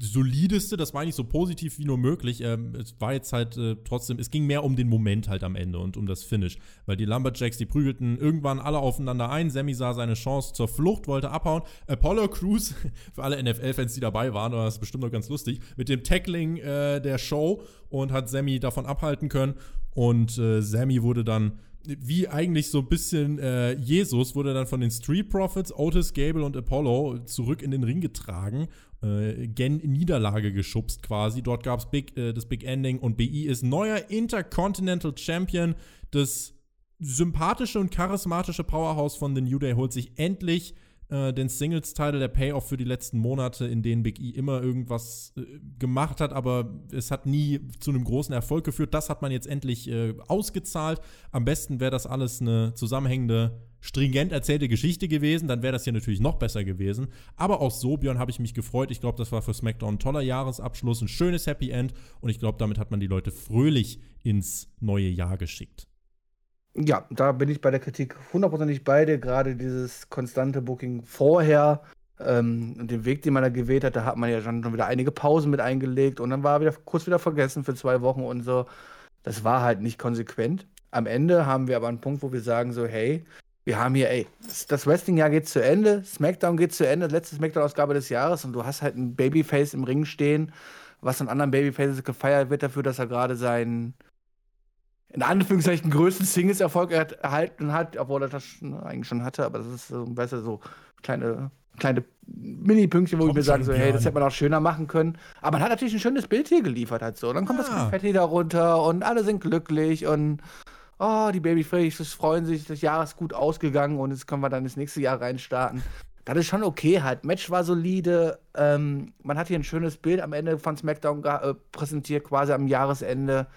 solideste, das war nicht so positiv wie nur möglich. Ähm, es war jetzt halt äh, trotzdem, es ging mehr um den Moment halt am Ende und um das Finish. Weil die Lumberjacks, die prügelten irgendwann alle aufeinander ein. Sammy sah seine Chance zur Flucht, wollte abhauen. Apollo Crews, für alle NFL-Fans, die dabei waren, war das bestimmt noch ganz lustig, mit dem Tackling äh, der Show und hat Sammy davon abhalten können. Und äh, Sammy wurde dann wie eigentlich so ein bisschen äh, Jesus wurde dann von den Street Profits, Otis Gable und Apollo zurück in den Ring getragen äh, gen Niederlage geschubst quasi. Dort gab es äh, das Big Ending und BI ist neuer Intercontinental Champion. Das sympathische und charismatische Powerhouse von The New Day holt sich endlich äh, den Singles-Title, der Payoff für die letzten Monate, in denen Big E immer irgendwas äh, gemacht hat, aber es hat nie zu einem großen Erfolg geführt. Das hat man jetzt endlich äh, ausgezahlt. Am besten wäre das alles eine zusammenhängende stringent erzählte Geschichte gewesen, dann wäre das hier natürlich noch besser gewesen. Aber auch so, Björn, habe ich mich gefreut. Ich glaube, das war für SmackDown ein toller Jahresabschluss, ein schönes Happy End und ich glaube, damit hat man die Leute fröhlich ins neue Jahr geschickt. Ja, da bin ich bei der Kritik hundertprozentig bei dir. Gerade dieses konstante Booking vorher ähm, und den Weg, den man da gewählt hat, da hat man ja schon wieder einige Pausen mit eingelegt und dann war wieder kurz wieder vergessen für zwei Wochen und so. Das war halt nicht konsequent. Am Ende haben wir aber einen Punkt, wo wir sagen so, hey, wir haben hier, ey, das Wrestling-Jahr geht zu Ende, SmackDown geht zu Ende, letzte SmackDown-Ausgabe des Jahres und du hast halt ein Babyface im Ring stehen, was von anderen Babyfaces gefeiert wird dafür, dass er gerade seinen, in Anführungszeichen, größten Singles-Erfolg erhalten hat, obwohl er das eigentlich schon hatte, aber das ist so, weißt du, so kleine, kleine Mini-Pünktchen, wo kommt ich mir sage, so, hey, das hätte man auch schöner machen können. Aber man hat natürlich ein schönes Bild hier geliefert, halt so. Dann kommt ah. das Konfetti da runter und alle sind glücklich und oh, die Babyfaces freuen sich, das Jahr ist gut ausgegangen und jetzt können wir dann das nächste Jahr reinstarten. Das ist schon okay halt. Match war solide. Ähm, man hat hier ein schönes Bild am Ende von SmackDown äh, präsentiert, quasi am Jahresende.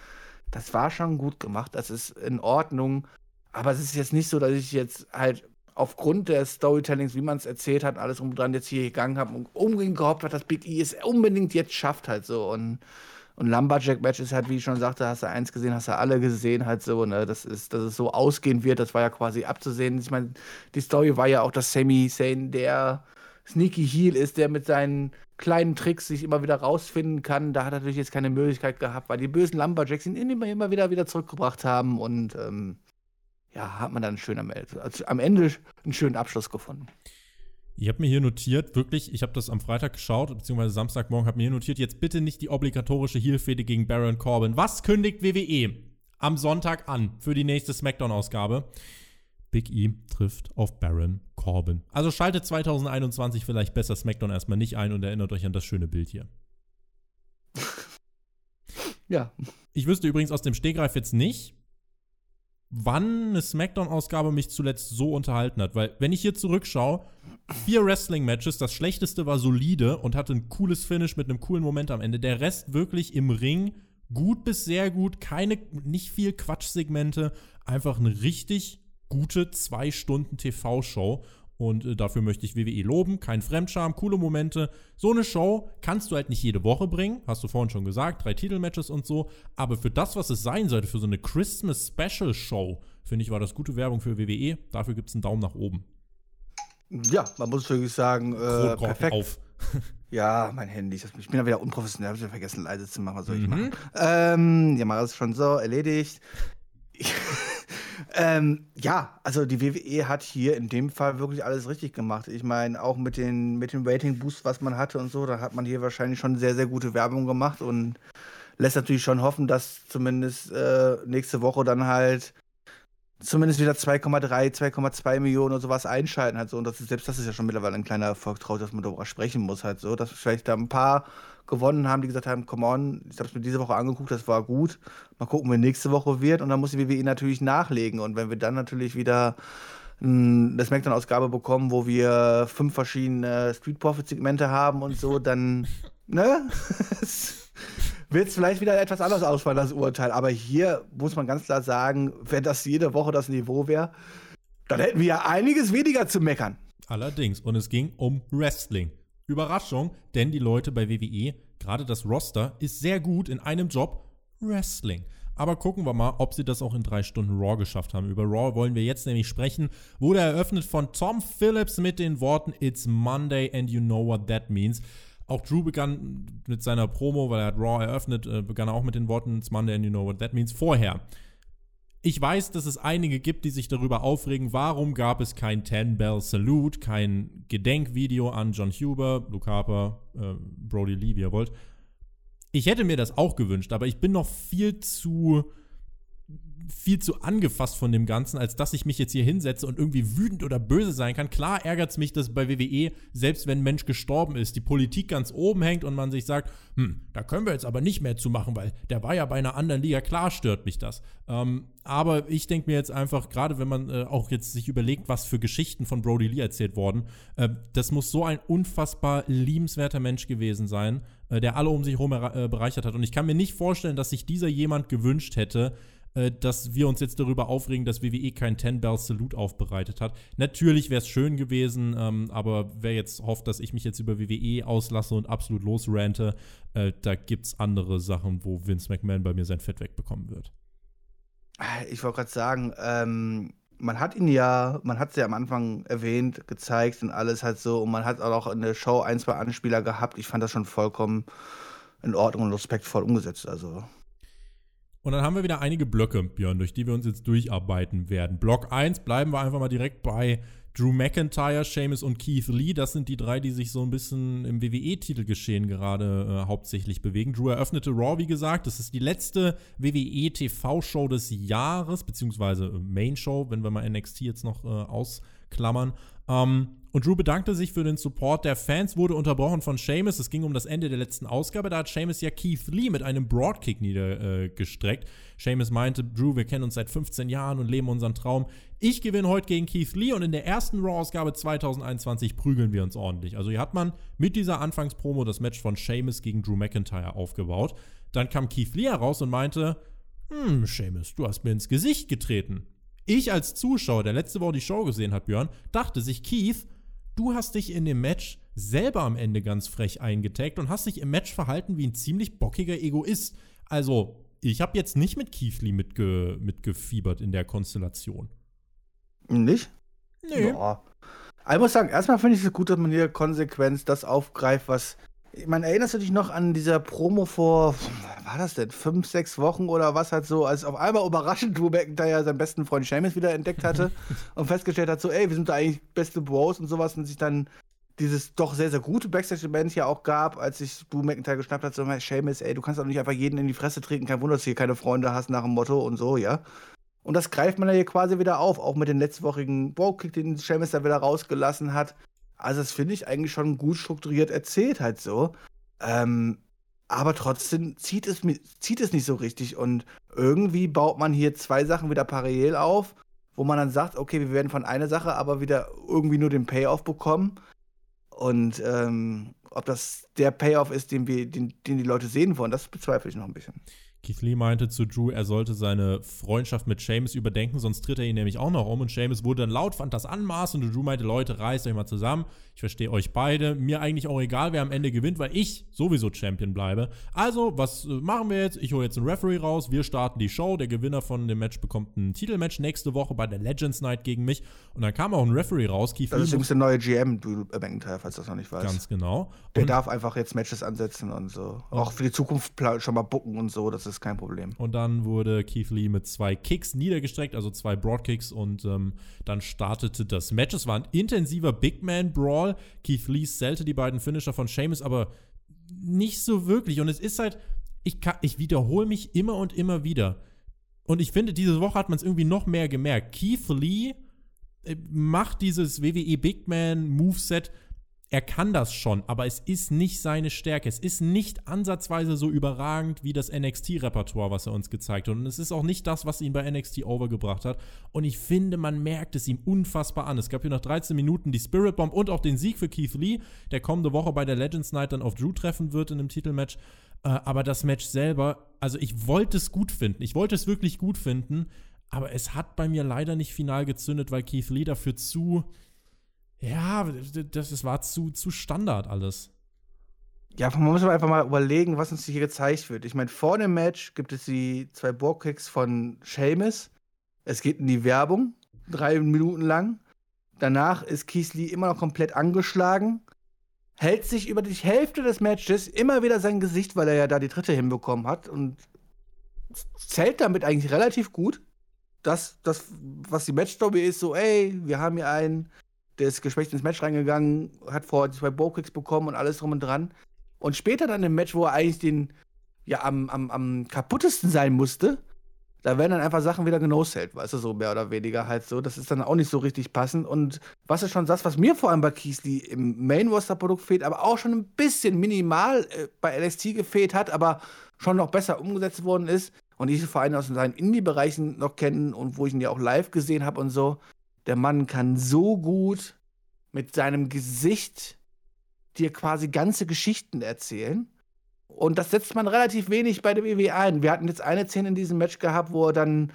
Das war schon gut gemacht. Das ist in Ordnung. Aber es ist jetzt nicht so, dass ich jetzt halt aufgrund des Storytellings, wie man es erzählt hat, alles um dran jetzt hier gegangen habe und unbedingt gehofft hat, dass Big E es unbedingt jetzt schafft halt so. Und und Lumberjack-Match ist halt, wie ich schon sagte, hast du eins gesehen, hast du alle gesehen, halt so, ne? Das ist, dass es so ausgehen wird, das war ja quasi abzusehen. Ich meine, die Story war ja auch, dass Sammy Zayn der Sneaky Heel ist, der mit seinen kleinen Tricks sich immer wieder rausfinden kann. Da hat er natürlich jetzt keine Möglichkeit gehabt, weil die bösen Lumberjacks ihn immer, immer wieder, wieder zurückgebracht haben und ähm, ja, hat man dann schön am, also am Ende einen schönen Abschluss gefunden. Ich habe mir hier notiert, wirklich, ich habe das am Freitag geschaut, beziehungsweise Samstagmorgen, habe mir hier notiert, jetzt bitte nicht die obligatorische Heelfehde gegen Baron Corbin. Was kündigt WWE am Sonntag an für die nächste SmackDown-Ausgabe? Big E trifft auf Baron Corbin. Also schaltet 2021 vielleicht besser SmackDown erstmal nicht ein und erinnert euch an das schöne Bild hier. ja. Ich wüsste übrigens aus dem Stegreif jetzt nicht, wann eine SmackDown-Ausgabe mich zuletzt so unterhalten hat. Weil, wenn ich hier zurückschaue, vier Wrestling-Matches, das schlechteste war solide und hatte ein cooles Finish mit einem coolen Moment am Ende. Der Rest wirklich im Ring gut bis sehr gut, keine, nicht viel Quatschsegmente, einfach eine richtig gute zwei Stunden TV-Show. Und äh, dafür möchte ich WWE loben. Kein Fremdscham, coole Momente. So eine Show kannst du halt nicht jede Woche bringen. Hast du vorhin schon gesagt. Drei Titelmatches und so. Aber für das, was es sein sollte, für so eine Christmas Special Show, finde ich, war das gute Werbung für WWE. Dafür gibt es einen Daumen nach oben. Ja, man muss wirklich sagen, äh, perfekt. Auf. ja, mein Handy. Ich bin ja wieder unprofessionell. Hab ich vergessen, leise zu machen. Was soll ich mhm. machen? Ähm, ja, mach es schon so. Erledigt. ähm, ja, also die WWE hat hier in dem Fall wirklich alles richtig gemacht. Ich meine, auch mit den, mit dem Rating-Boost, was man hatte und so, da hat man hier wahrscheinlich schon sehr, sehr gute Werbung gemacht und lässt natürlich schon hoffen, dass zumindest äh, nächste Woche dann halt zumindest wieder 2,3, 2,2 Millionen oder sowas einschalten halt so. Und das ist, selbst das ist ja schon mittlerweile ein kleiner Erfolg drauf, dass man darüber sprechen muss halt so. Dass vielleicht da ein paar gewonnen haben, die gesagt haben, come on, ich habe es mir diese Woche angeguckt, das war gut. Mal gucken, wie nächste Woche wird. Und dann muss die WWE natürlich nachlegen. Und wenn wir dann natürlich wieder eine Smackdown-Ausgabe bekommen, wo wir fünf verschiedene Street Profit-Segmente haben und so, dann, ne? wird es vielleicht wieder etwas anders ausfallen, das Urteil. Aber hier muss man ganz klar sagen, wenn das jede Woche das Niveau wäre, dann hätten wir ja einiges weniger zu meckern. Allerdings. Und es ging um Wrestling. Überraschung, denn die Leute bei WWE, gerade das Roster, ist sehr gut in einem Job Wrestling. Aber gucken wir mal, ob sie das auch in drei Stunden Raw geschafft haben. Über Raw wollen wir jetzt nämlich sprechen. Wurde eröffnet von Tom Phillips mit den Worten It's Monday and you know what that means. Auch Drew begann mit seiner Promo, weil er hat Raw eröffnet, äh, begann er auch mit den Worten It's Monday and you know what that means vorher. Ich weiß, dass es einige gibt, die sich darüber aufregen, warum gab es kein Ten Bell Salute, kein Gedenkvideo an John Huber, Luke Harper, äh, Brody Lee, wie ihr wollt. Ich hätte mir das auch gewünscht, aber ich bin noch viel zu viel zu angefasst von dem Ganzen, als dass ich mich jetzt hier hinsetze und irgendwie wütend oder böse sein kann. Klar ärgert es mich, dass bei WWE, selbst wenn ein Mensch gestorben ist, die Politik ganz oben hängt und man sich sagt, hm, da können wir jetzt aber nicht mehr zu machen, weil der war ja bei einer anderen Liga. Klar stört mich das. Ähm, aber ich denke mir jetzt einfach, gerade wenn man äh, auch jetzt sich überlegt, was für Geschichten von Brody Lee erzählt wurden, äh, das muss so ein unfassbar liebenswerter Mensch gewesen sein, äh, der alle um sich herum äh, bereichert hat. Und ich kann mir nicht vorstellen, dass sich dieser jemand gewünscht hätte, äh, dass wir uns jetzt darüber aufregen, dass WWE kein Ten Bell Salute aufbereitet hat. Natürlich wäre es schön gewesen, ähm, aber wer jetzt hofft, dass ich mich jetzt über WWE auslasse und absolut losrante, äh, da es andere Sachen, wo Vince McMahon bei mir sein Fett wegbekommen wird. Ich wollte gerade sagen, ähm, man hat ihn ja, man hat es ja am Anfang erwähnt, gezeigt und alles halt so. Und man hat auch in der Show ein, zwei Anspieler gehabt. Ich fand das schon vollkommen in Ordnung und respektvoll umgesetzt. Also und dann haben wir wieder einige Blöcke, Björn, durch die wir uns jetzt durcharbeiten werden. Block 1 bleiben wir einfach mal direkt bei Drew McIntyre, Seamus und Keith Lee. Das sind die drei, die sich so ein bisschen im WWE-Titelgeschehen gerade äh, hauptsächlich bewegen. Drew eröffnete Raw, wie gesagt. Das ist die letzte WWE-TV-Show des Jahres, beziehungsweise äh, Main-Show, wenn wir mal NXT jetzt noch äh, ausklammern. Ähm, und Drew bedankte sich für den Support der Fans, wurde unterbrochen von Seamus. Es ging um das Ende der letzten Ausgabe. Da hat Seamus ja Keith Lee mit einem Broadkick niedergestreckt. Äh, Seamus meinte, Drew, wir kennen uns seit 15 Jahren und leben unseren Traum. Ich gewinne heute gegen Keith Lee und in der ersten Raw-Ausgabe 2021 prügeln wir uns ordentlich. Also hier hat man mit dieser Anfangspromo das Match von Seamus gegen Drew McIntyre aufgebaut. Dann kam Keith Lee heraus und meinte, hm, Seamus, du hast mir ins Gesicht getreten. Ich als Zuschauer, der letzte Woche die Show gesehen hat, Björn, dachte sich, Keith, du hast dich in dem Match selber am Ende ganz frech eingetaggt und hast dich im Match verhalten wie ein ziemlich bockiger Egoist. Also, ich habe jetzt nicht mit Keith mitge mitgefiebert in der Konstellation. Nicht? Nee. Ja. Ich muss sagen, erstmal finde ich es gut, dass man hier konsequent das aufgreift, was man erinnerst du dich noch an dieser Promo vor, war das denn, fünf, sechs Wochen oder was halt so, als auf einmal überraschend Drew McIntyre seinen besten Freund Seamus wieder entdeckt hatte und festgestellt hat, so, ey, wir sind da eigentlich beste Bros und sowas und sich dann dieses doch sehr, sehr gute Backstage-Event ja auch gab, als sich Drew McIntyre geschnappt hat, so, Seamus, ey, du kannst doch nicht einfach jeden in die Fresse treten, kein Wunder, dass du hier keine Freunde hast nach dem Motto und so, ja. Und das greift man ja hier quasi wieder auf, auch mit dem letztwochigen Bro-Kick, den Seamus da wieder rausgelassen hat. Also, das finde ich eigentlich schon gut strukturiert erzählt, halt so. Ähm, aber trotzdem zieht es, zieht es nicht so richtig. Und irgendwie baut man hier zwei Sachen wieder parallel auf, wo man dann sagt, okay, wir werden von einer Sache aber wieder irgendwie nur den Payoff bekommen. Und ähm, ob das der Payoff ist, den, wir, den, den die Leute sehen wollen, das bezweifle ich noch ein bisschen. Keith Lee meinte zu Drew, er sollte seine Freundschaft mit Seamus überdenken, sonst tritt er ihn nämlich auch noch um. Und Seamus wurde dann laut, fand das anmaßend und Drew meinte, Leute, reißt euch mal zusammen. Ich verstehe euch beide. Mir eigentlich auch egal, wer am Ende gewinnt, weil ich sowieso Champion bleibe. Also, was äh, machen wir jetzt? Ich hole jetzt einen Referee raus. Wir starten die Show. Der Gewinner von dem Match bekommt ein Titelmatch nächste Woche bei der Legends Night gegen mich. Und dann kam auch ein Referee raus. Keith das ist übrigens der neue GM, Drew McIntyre, falls du das noch nicht weißt. Ganz genau. Der darf einfach jetzt Matches ansetzen und so. Auch für die Zukunft schon mal bucken und so. Das ist ist kein Problem. Und dann wurde Keith Lee mit zwei Kicks niedergestreckt, also zwei Broadkicks und ähm, dann startete das Match. Es war ein intensiver Big Man Brawl. Keith Lee zählte die beiden Finisher von Sheamus, aber nicht so wirklich. Und es ist halt, ich, ich wiederhole mich immer und immer wieder. Und ich finde, diese Woche hat man es irgendwie noch mehr gemerkt. Keith Lee äh, macht dieses WWE Big Man Moveset er kann das schon, aber es ist nicht seine Stärke. Es ist nicht ansatzweise so überragend wie das NXT-Repertoire, was er uns gezeigt hat. Und es ist auch nicht das, was ihn bei NXT overgebracht hat. Und ich finde, man merkt es ihm unfassbar an. Es gab hier noch 13 Minuten die Spirit Bomb und auch den Sieg für Keith Lee, der kommende Woche bei der Legends Night dann auf Drew treffen wird in einem Titelmatch. Äh, aber das Match selber, also ich wollte es gut finden. Ich wollte es wirklich gut finden. Aber es hat bei mir leider nicht final gezündet, weil Keith Lee dafür zu ja, das, das war zu, zu Standard alles. Ja, man muss einfach mal überlegen, was uns hier gezeigt wird. Ich meine, vor dem Match gibt es die zwei Borg-Kicks von Seamus. Es geht in die Werbung, drei Minuten lang. Danach ist Keith immer noch komplett angeschlagen. Hält sich über die Hälfte des Matches immer wieder sein Gesicht, weil er ja da die dritte hinbekommen hat. Und zählt damit eigentlich relativ gut. Das, das was die Matchstory ist, so, ey, wir haben hier einen der ist geschwächt ins Match reingegangen, hat vorher zwei Bowkicks bekommen und alles drum und dran. Und später dann im Match, wo er eigentlich den, ja, am, am, am kaputtesten sein musste, da werden dann einfach Sachen wieder genoselt, weißt du, so mehr oder weniger halt so. Das ist dann auch nicht so richtig passend. Und was ist schon das, was mir vor allem bei Keasley im Main Roster Produkt fehlt, aber auch schon ein bisschen minimal äh, bei LST gefehlt hat, aber schon noch besser umgesetzt worden ist. Und ich vor allem aus seinen Indie-Bereichen noch kennen und wo ich ihn ja auch live gesehen habe und so. Der Mann kann so gut mit seinem Gesicht dir quasi ganze Geschichten erzählen. Und das setzt man relativ wenig bei der WWE ein. Wir hatten jetzt eine Szene in diesem Match gehabt, wo er dann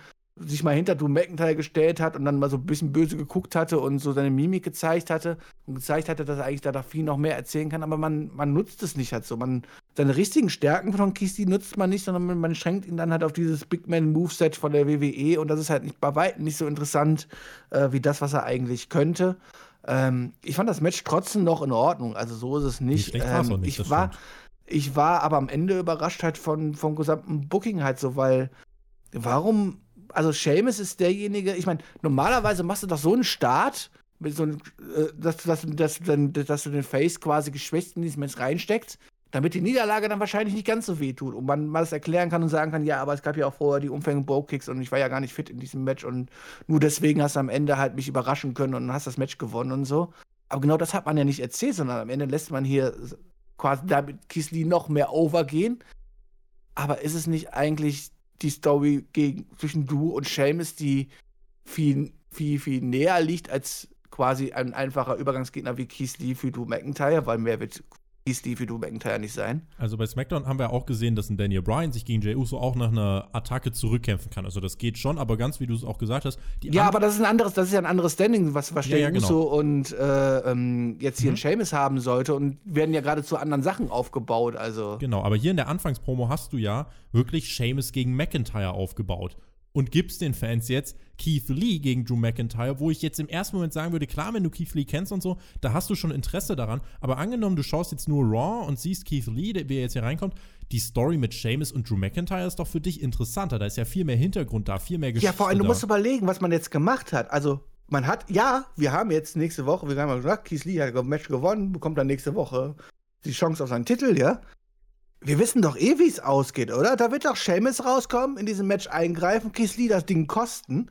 sich mal hinter Drew McIntyre gestellt hat und dann mal so ein bisschen böse geguckt hatte und so seine Mimik gezeigt hatte und gezeigt hatte, dass er eigentlich da viel noch mehr erzählen kann, aber man, man nutzt es nicht halt so. Man, seine richtigen Stärken von Kisti nutzt man nicht, sondern man, man schränkt ihn dann halt auf dieses Big Man Moveset von der WWE und das ist halt nicht, bei weitem nicht so interessant äh, wie das, was er eigentlich könnte. Ähm, ich fand das Match trotzdem noch in Ordnung, also so ist es nicht. nicht, ähm, nicht ich war, ich war aber am Ende überrascht halt von, vom gesamten Booking halt so, weil warum also Seamus ist derjenige, ich meine, normalerweise machst du doch so einen Start, mit so einem, äh, dass, dass, dass, dass, du den Face quasi geschwächt in diesen Mensch reinsteckst, damit die Niederlage dann wahrscheinlich nicht ganz so weh tut und man mal das erklären kann und sagen kann, ja, aber es gab ja auch vorher die Umfänge Bow-Kicks und ich war ja gar nicht fit in diesem Match und nur deswegen hast du am Ende halt mich überraschen können und hast das Match gewonnen und so. Aber genau das hat man ja nicht erzählt, sondern am Ende lässt man hier quasi damit Kisly noch mehr overgehen. Aber ist es nicht eigentlich die Story gegen, zwischen du und Seamus, die viel, viel, viel näher liegt als quasi ein einfacher Übergangsgegner wie Keith Lee für Drew McIntyre, weil mehr wird Lee für Drew McIntyre nicht sein. Also bei SmackDown haben wir auch gesehen, dass ein Daniel Bryan sich gegen Jey Uso auch nach einer Attacke zurückkämpfen kann. Also das geht schon, aber ganz wie du es auch gesagt hast. ja, aber das ist ein anderes, das ist ja ein anderes Standing, was, was ja, Jey ja, genau. Uso und äh, ähm, jetzt hier mhm. ein Seamus haben sollte und werden ja gerade zu anderen Sachen aufgebaut. Also. Genau, aber hier in der Anfangspromo hast du ja wirklich Seamus gegen McIntyre aufgebaut und gibst den Fans jetzt Keith Lee gegen Drew McIntyre, wo ich jetzt im ersten Moment sagen würde, klar, wenn du Keith Lee kennst und so, da hast du schon Interesse daran, aber angenommen, du schaust jetzt nur Raw und siehst Keith Lee, der, wie er jetzt hier reinkommt, die Story mit Seamus und Drew McIntyre ist doch für dich interessanter, da ist ja viel mehr Hintergrund da, viel mehr Geschichte Ja, vor allem, du musst überlegen, was man jetzt gemacht hat, also man hat, ja, wir haben jetzt nächste Woche, wir haben ja gesagt, Keith Lee hat das Match gewonnen, bekommt dann nächste Woche die Chance auf seinen Titel, ja. Wir wissen doch eh, wie es ausgeht, oder? Da wird doch Seamus rauskommen, in diesem Match eingreifen, Lee das Ding kosten.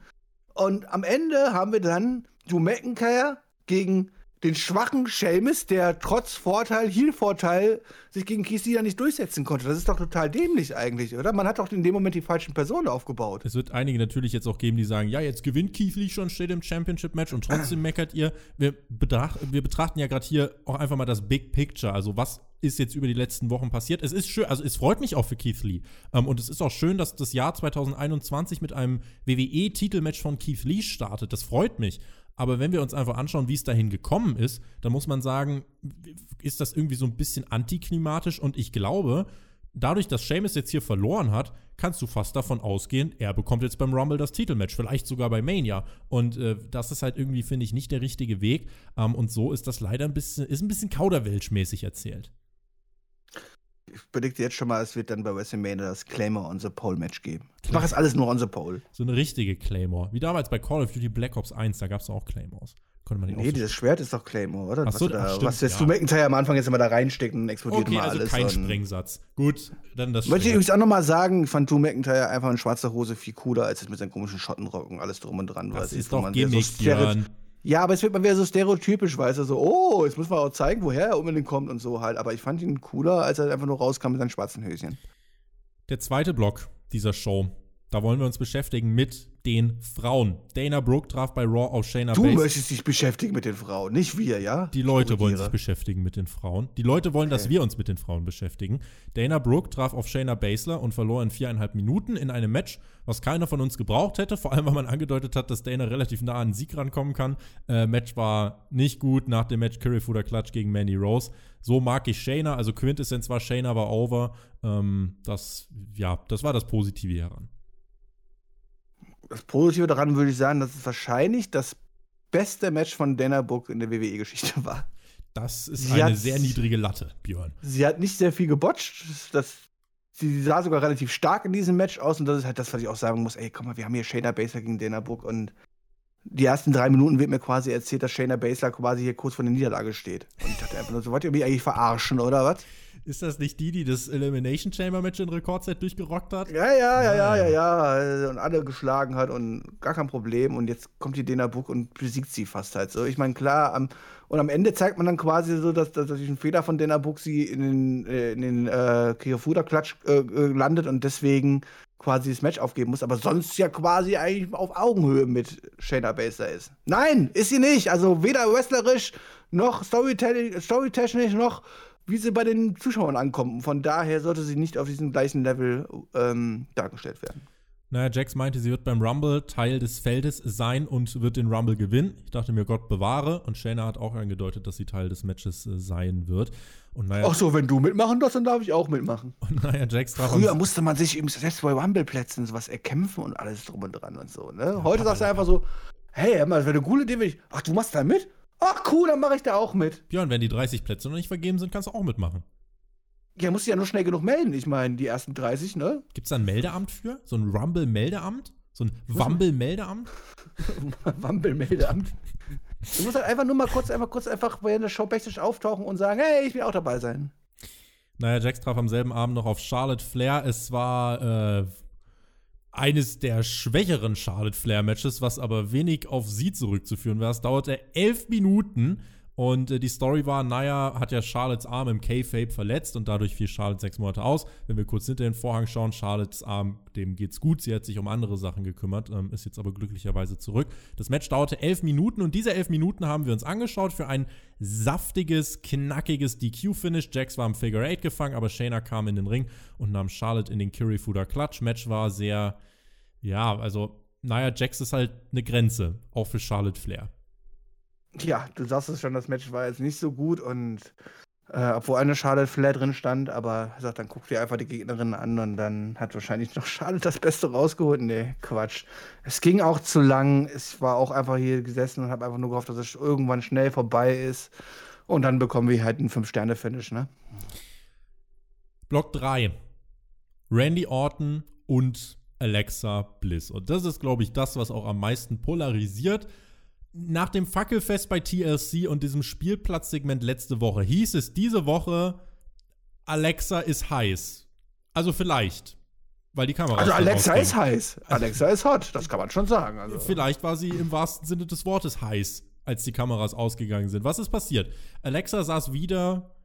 Und am Ende haben wir dann Drew McIntyre gegen den schwachen Seamus, der trotz Vorteil, Heal-Vorteil, sich gegen Keith Lee nicht durchsetzen konnte. Das ist doch total dämlich eigentlich, oder? Man hat doch in dem Moment die falschen Personen aufgebaut. Es wird einige natürlich jetzt auch geben, die sagen, ja, jetzt gewinnt Keith Lee schon, steht im Championship-Match und trotzdem meckert ihr. Wir, betracht, wir betrachten ja gerade hier auch einfach mal das Big Picture, also was ist jetzt über die letzten Wochen passiert. Es ist schön, also es freut mich auch für Keith Lee. Ähm, und es ist auch schön, dass das Jahr 2021 mit einem WWE-Titelmatch von Keith Lee startet. Das freut mich. Aber wenn wir uns einfach anschauen, wie es dahin gekommen ist, dann muss man sagen, ist das irgendwie so ein bisschen antiklimatisch. Und ich glaube, dadurch, dass Seamus jetzt hier verloren hat, kannst du fast davon ausgehen, er bekommt jetzt beim Rumble das Titelmatch, vielleicht sogar bei Mania. Und äh, das ist halt irgendwie, finde ich, nicht der richtige Weg. Ähm, und so ist das leider ein bisschen, ist ein bisschen kauderwelschmäßig erzählt. Ich predikte jetzt schon mal, es wird dann bei WrestleMania das Claymore on the Pole Match geben. Ich mache es alles nur on the Pole. So eine richtige Claymore. Wie damals bei Call of Duty Black Ops 1, da gab es auch Claymores. Konnte man nee, dieses Schwert ist doch Claymore, oder? Ach so, was, da, stimmt, was jetzt ja. McIntyre am Anfang jetzt immer da reinsteckt und explodiert okay, immer also alles. kein Sprengsatz. Gut, dann das Möchte ich übrigens auch nochmal sagen, ich fand Drew McIntyre einfach in schwarzer Hose viel cooler, als es mit seinen komischen Schottenrock und alles drum und dran war. Das ist doch Gimmick, so ja, aber es wird mal wieder so stereotypisch, weißt du, so, oh, jetzt muss man auch zeigen, woher er unbedingt kommt und so halt. Aber ich fand ihn cooler, als er einfach nur rauskam mit seinen schwarzen Höschen. Der zweite Block dieser Show, da wollen wir uns beschäftigen mit den Frauen. Dana Brooke traf bei Raw auf Shayna Du Baszler. möchtest dich beschäftigen mit den Frauen, nicht wir, ja? Die Leute wollen sich beschäftigen mit den Frauen. Die Leute wollen, okay. dass wir uns mit den Frauen beschäftigen. Dana Brooke traf auf Shayna Baszler und verlor in viereinhalb Minuten in einem Match, was keiner von uns gebraucht hätte. Vor allem, weil man angedeutet hat, dass Dana relativ nah an den Sieg rankommen kann. Äh, Match war nicht gut. Nach dem Match Curry Fooder Clutch gegen Mandy Rose. So mag ich Shayna. Also Quintessenz war, Shayna war over. Ähm, das, ja, das war das Positive hieran das Positive daran würde ich sagen, dass es wahrscheinlich das beste Match von Dana Book in der WWE-Geschichte war. Das ist sie eine hat, sehr niedrige Latte, Björn. Sie hat nicht sehr viel gebotcht. Das, sie sah sogar relativ stark in diesem Match aus und das ist halt das, was ich auch sagen muss. Ey, komm mal, wir haben hier Shayna Baszler gegen Dana Book und die ersten drei Minuten wird mir quasi erzählt, dass Shayna Baszler quasi hier kurz vor der Niederlage steht. Und ich dachte einfach nur so, wollt ihr mich eigentlich verarschen oder was? Ist das nicht die, die das Elimination Chamber Match in Rekordzeit durchgerockt hat? Ja, ja, ja, ja, ja, ja. Und alle geschlagen hat und gar kein Problem. Und jetzt kommt die Dana Book und besiegt sie fast halt so. Ich meine, klar, am, und am Ende zeigt man dann quasi so, dass, dass durch einen Fehler von Dana Book sie in den, äh, in den äh, Kirifuda-Klatsch äh, äh, landet und deswegen quasi das Match aufgeben muss, aber sonst ja quasi eigentlich auf Augenhöhe mit Shayna Baszler ist. Nein, ist sie nicht. Also weder wrestlerisch noch storytechnisch noch wie sie bei den Zuschauern ankommt. Von daher sollte sie nicht auf diesem gleichen Level ähm, dargestellt werden. Naja, Jax meinte, sie wird beim Rumble Teil des Feldes sein und wird den Rumble gewinnen. Ich dachte mir, Gott bewahre. Und Shayna hat auch angedeutet, dass sie Teil des Matches äh, sein wird. Und naja, Ach so, wenn du mitmachen darfst, dann darf ich auch mitmachen. Und naja, Jax traf Früher musste man sich eben selbst bei Rumble-Plätzen sowas erkämpfen und alles drum und dran und so. Ne? Ja, Heute sagst du einfach so, hey, das wäre eine coole Idee, wenn ich, ach, du machst da mit? Ach cool, dann mache ich da auch mit. Björn, wenn die 30 Plätze noch nicht vergeben sind, kannst du auch mitmachen. Ja, musst du ja nur schnell genug melden. Ich meine, die ersten 30, ne? Gibt's da ein Meldeamt für? So ein Rumble-Meldeamt? So ein Wumble-Meldeamt? Wumble-Meldeamt. Du musst halt einfach nur mal kurz, einfach kurz einfach bei der Show backstage auftauchen und sagen, hey, ich will auch dabei sein. Naja, Jax traf am selben Abend noch auf Charlotte Flair. Es war äh, eines der schwächeren Charlotte Flair Matches, was aber wenig auf sie zurückzuführen war. Es dauerte elf Minuten und äh, die Story war, naja, hat ja Charlottes Arm im K-Fape verletzt und dadurch fiel Charlotte sechs Monate aus. Wenn wir kurz hinter den Vorhang schauen, Charlottes Arm, dem geht's gut. Sie hat sich um andere Sachen gekümmert, ähm, ist jetzt aber glücklicherweise zurück. Das Match dauerte elf Minuten und diese elf Minuten haben wir uns angeschaut für ein saftiges, knackiges DQ-Finish. Jax war im Figure 8 gefangen, aber Shayna kam in den Ring und nahm Charlotte in den Kirifuda Clutch. Match war sehr ja, also, naja, Jax ist halt eine Grenze, auch für Charlotte Flair. Ja, du sagst es schon, das Match war jetzt nicht so gut und äh, obwohl eine Charlotte Flair drin stand, aber sagt, dann guck dir einfach die Gegnerin an und dann hat wahrscheinlich noch Charlotte das Beste rausgeholt. Nee, Quatsch. Es ging auch zu lang. Ich war auch einfach hier gesessen und habe einfach nur gehofft, dass es irgendwann schnell vorbei ist. Und dann bekommen wir halt einen 5-Sterne-Finish, ne? Block 3. Randy Orton und Alexa Bliss. Und das ist, glaube ich, das, was auch am meisten polarisiert. Nach dem Fackelfest bei TLC und diesem Spielplatzsegment letzte Woche hieß es diese Woche, Alexa ist heiß. Also vielleicht. Weil die Kamera. Also Alexa ist heiß. Alexa ist hot, das kann man schon sagen. Also. Vielleicht war sie im wahrsten Sinne des Wortes heiß, als die Kameras ausgegangen sind. Was ist passiert? Alexa saß wieder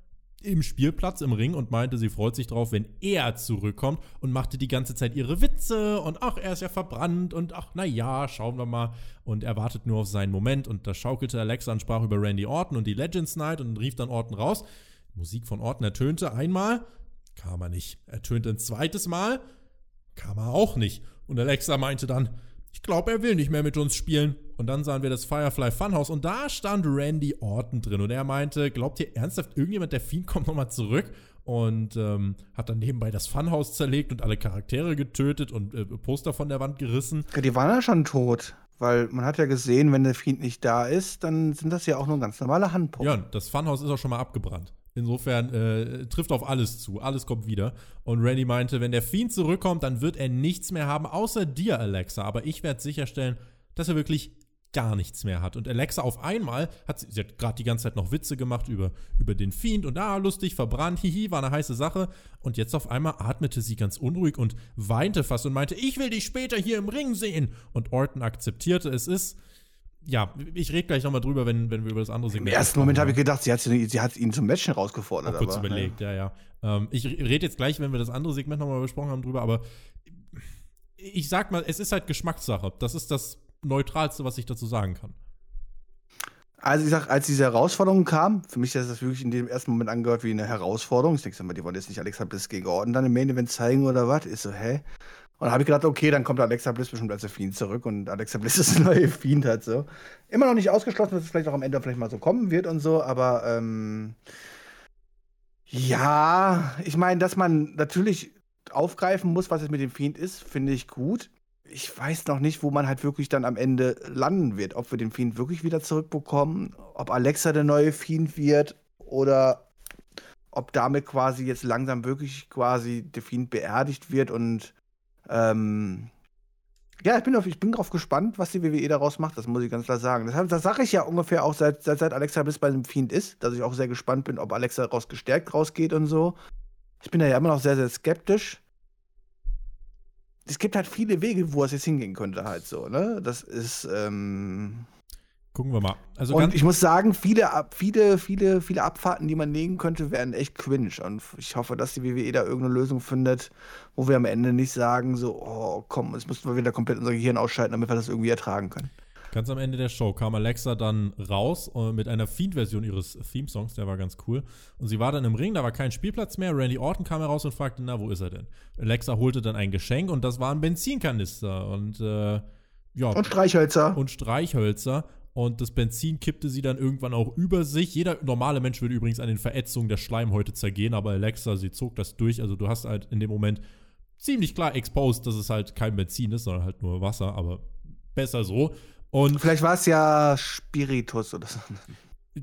im Spielplatz im Ring und meinte, sie freut sich drauf, wenn er zurückkommt und machte die ganze Zeit ihre Witze und ach, er ist ja verbrannt und ach, na ja, schauen wir mal und er wartet nur auf seinen Moment und da schaukelte Alexa und sprach über Randy Orton und die Legends Night und rief dann Orton raus. Musik von Orton ertönte einmal, kam er nicht. Ertönte ein zweites Mal, kam er auch nicht. Und Alexa meinte dann, ich glaube, er will nicht mehr mit uns spielen. Und dann sahen wir das Firefly Funhouse und da stand Randy Orton drin. Und er meinte, glaubt ihr ernsthaft, irgendjemand, der Fiend kommt nochmal zurück? Und ähm, hat dann nebenbei das Funhouse zerlegt und alle Charaktere getötet und äh, Poster von der Wand gerissen. Ja, die waren ja schon tot. Weil man hat ja gesehen, wenn der Fiend nicht da ist, dann sind das ja auch nur ganz normale Handpuppen. Ja, das Funhouse ist auch schon mal abgebrannt. Insofern äh, trifft auf alles zu. Alles kommt wieder. Und Randy meinte, wenn der Fiend zurückkommt, dann wird er nichts mehr haben, außer dir, Alexa. Aber ich werde sicherstellen, dass er wirklich gar nichts mehr hat. Und Alexa auf einmal hat sie, sie hat gerade die ganze Zeit noch Witze gemacht über, über den Fiend und ah, lustig, verbrannt, hihi, war eine heiße Sache. Und jetzt auf einmal atmete sie ganz unruhig und weinte fast und meinte, ich will dich später hier im Ring sehen. Und Orton akzeptierte, es ist ja, ich rede gleich nochmal drüber, wenn, wenn wir über das andere Segment Im ersten Moment habe ich gedacht, sie hat, sie hat ihn zum Matchen herausgefordert. Auch kurz aber, überlegt, ja, ja. ja. Ähm, ich rede jetzt gleich, wenn wir das andere Segment nochmal besprochen haben, drüber, aber ich sag mal, es ist halt Geschmackssache. Das ist das Neutralste, was ich dazu sagen kann. Also ich sag, als diese Herausforderung kam, für mich ist das wirklich in dem ersten Moment angehört wie eine Herausforderung. Ich denke mal, die wollen jetzt nicht Alexa Bliss gegen Orden dann im Main Event zeigen oder was. Ist so, hä? Und dann habe ich gedacht, okay, dann kommt Alexa Bliss bestimmt als Fiend zurück und Alexa Bliss ist ein neuer Fiend halt so. Immer noch nicht ausgeschlossen, dass es vielleicht auch am Ende vielleicht mal so kommen wird und so, aber ähm, ja, ich meine, dass man natürlich aufgreifen muss, was es mit dem Fiend ist, finde ich gut. Ich weiß noch nicht, wo man halt wirklich dann am Ende landen wird. Ob wir den Fiend wirklich wieder zurückbekommen, ob Alexa der neue Fiend wird oder ob damit quasi jetzt langsam wirklich quasi der Fiend beerdigt wird und ähm, ja, ich bin, auf, ich bin drauf gespannt, was die WWE daraus macht, das muss ich ganz klar sagen. Deshalb, das sage ich ja ungefähr auch seit, seit, seit Alexa bis bei dem Fiend ist, dass ich auch sehr gespannt bin, ob Alexa daraus gestärkt rausgeht und so. Ich bin da ja immer noch sehr, sehr skeptisch. Es gibt halt viele Wege, wo es jetzt hingehen könnte, halt so, ne? Das ist, ähm, Gucken wir mal. Also und ich muss sagen, viele, viele, viele, viele Abfahrten, die man nehmen könnte, wären echt cringe. Und ich hoffe, dass die WWE da irgendeine Lösung findet, wo wir am Ende nicht sagen, so, oh komm, jetzt müssen wir wieder komplett unser Gehirn ausschalten, damit wir das irgendwie ertragen können. Ganz am Ende der Show kam Alexa dann raus äh, mit einer Fiend-Version ihres Theme-Songs, der war ganz cool. Und sie war dann im Ring, da war kein Spielplatz mehr. Randy Orton kam heraus und fragte, na, wo ist er denn? Alexa holte dann ein Geschenk und das war ein Benzinkanister. Und äh, ja. Und Streichhölzer. Und Streichhölzer. Und das Benzin kippte sie dann irgendwann auch über sich. Jeder normale Mensch würde übrigens an den Verätzungen der Schleimhäute zergehen, aber Alexa, sie zog das durch. Also du hast halt in dem Moment ziemlich klar exposed, dass es halt kein Benzin ist, sondern halt nur Wasser, aber besser so. Und Vielleicht war es ja Spiritus oder so.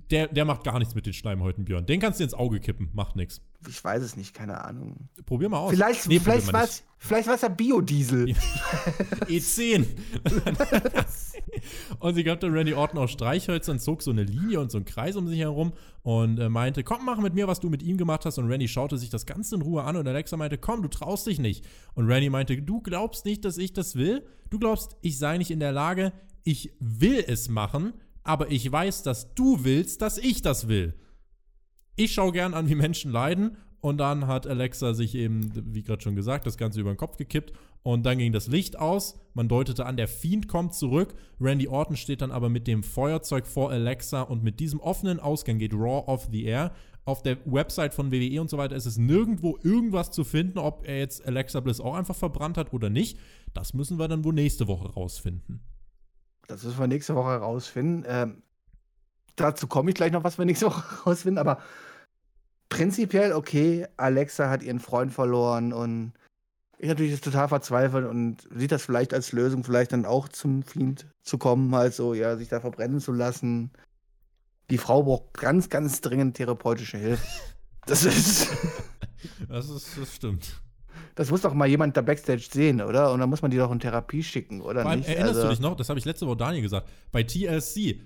Der, der macht gar nichts mit den Schleimhäuten, Björn. Den kannst du ins Auge kippen, macht nichts. Ich weiß es nicht, keine Ahnung. Probier mal aus. Vielleicht, nee, vielleicht war es ja Biodiesel. E10. und sie gab dann Randy Orton auch Streichhölzer und zog so eine Linie und so einen Kreis um sich herum und äh, meinte, komm, mach mit mir, was du mit ihm gemacht hast. Und Randy schaute sich das Ganze in Ruhe an und Alexa meinte, komm, du traust dich nicht. Und Randy meinte, du glaubst nicht, dass ich das will? Du glaubst, ich sei nicht in der Lage, ich will es machen aber ich weiß, dass du willst, dass ich das will. Ich schaue gern an, wie Menschen leiden. Und dann hat Alexa sich eben, wie gerade schon gesagt, das Ganze über den Kopf gekippt. Und dann ging das Licht aus. Man deutete an, der Fiend kommt zurück. Randy Orton steht dann aber mit dem Feuerzeug vor Alexa. Und mit diesem offenen Ausgang geht Raw off the air. Auf der Website von WWE und so weiter ist es nirgendwo irgendwas zu finden, ob er jetzt Alexa Bliss auch einfach verbrannt hat oder nicht. Das müssen wir dann wohl nächste Woche rausfinden. Das müssen wir nächste Woche herausfinden. Ähm, dazu komme ich gleich noch, was wir nächste Woche herausfinden. Aber prinzipiell, okay, Alexa hat ihren Freund verloren und ich natürlich ist total verzweifelt und sieht das vielleicht als Lösung, vielleicht dann auch zum Fiend zu kommen, also ja, sich da verbrennen zu lassen. Die Frau braucht ganz, ganz dringend therapeutische Hilfe. Das ist. das ist, das stimmt. Das muss doch mal jemand da Backstage sehen, oder? Und dann muss man die doch in Therapie schicken, oder Vor allem, nicht? Erinnerst also, du dich noch? Das habe ich letzte Woche Daniel gesagt. Bei TLC,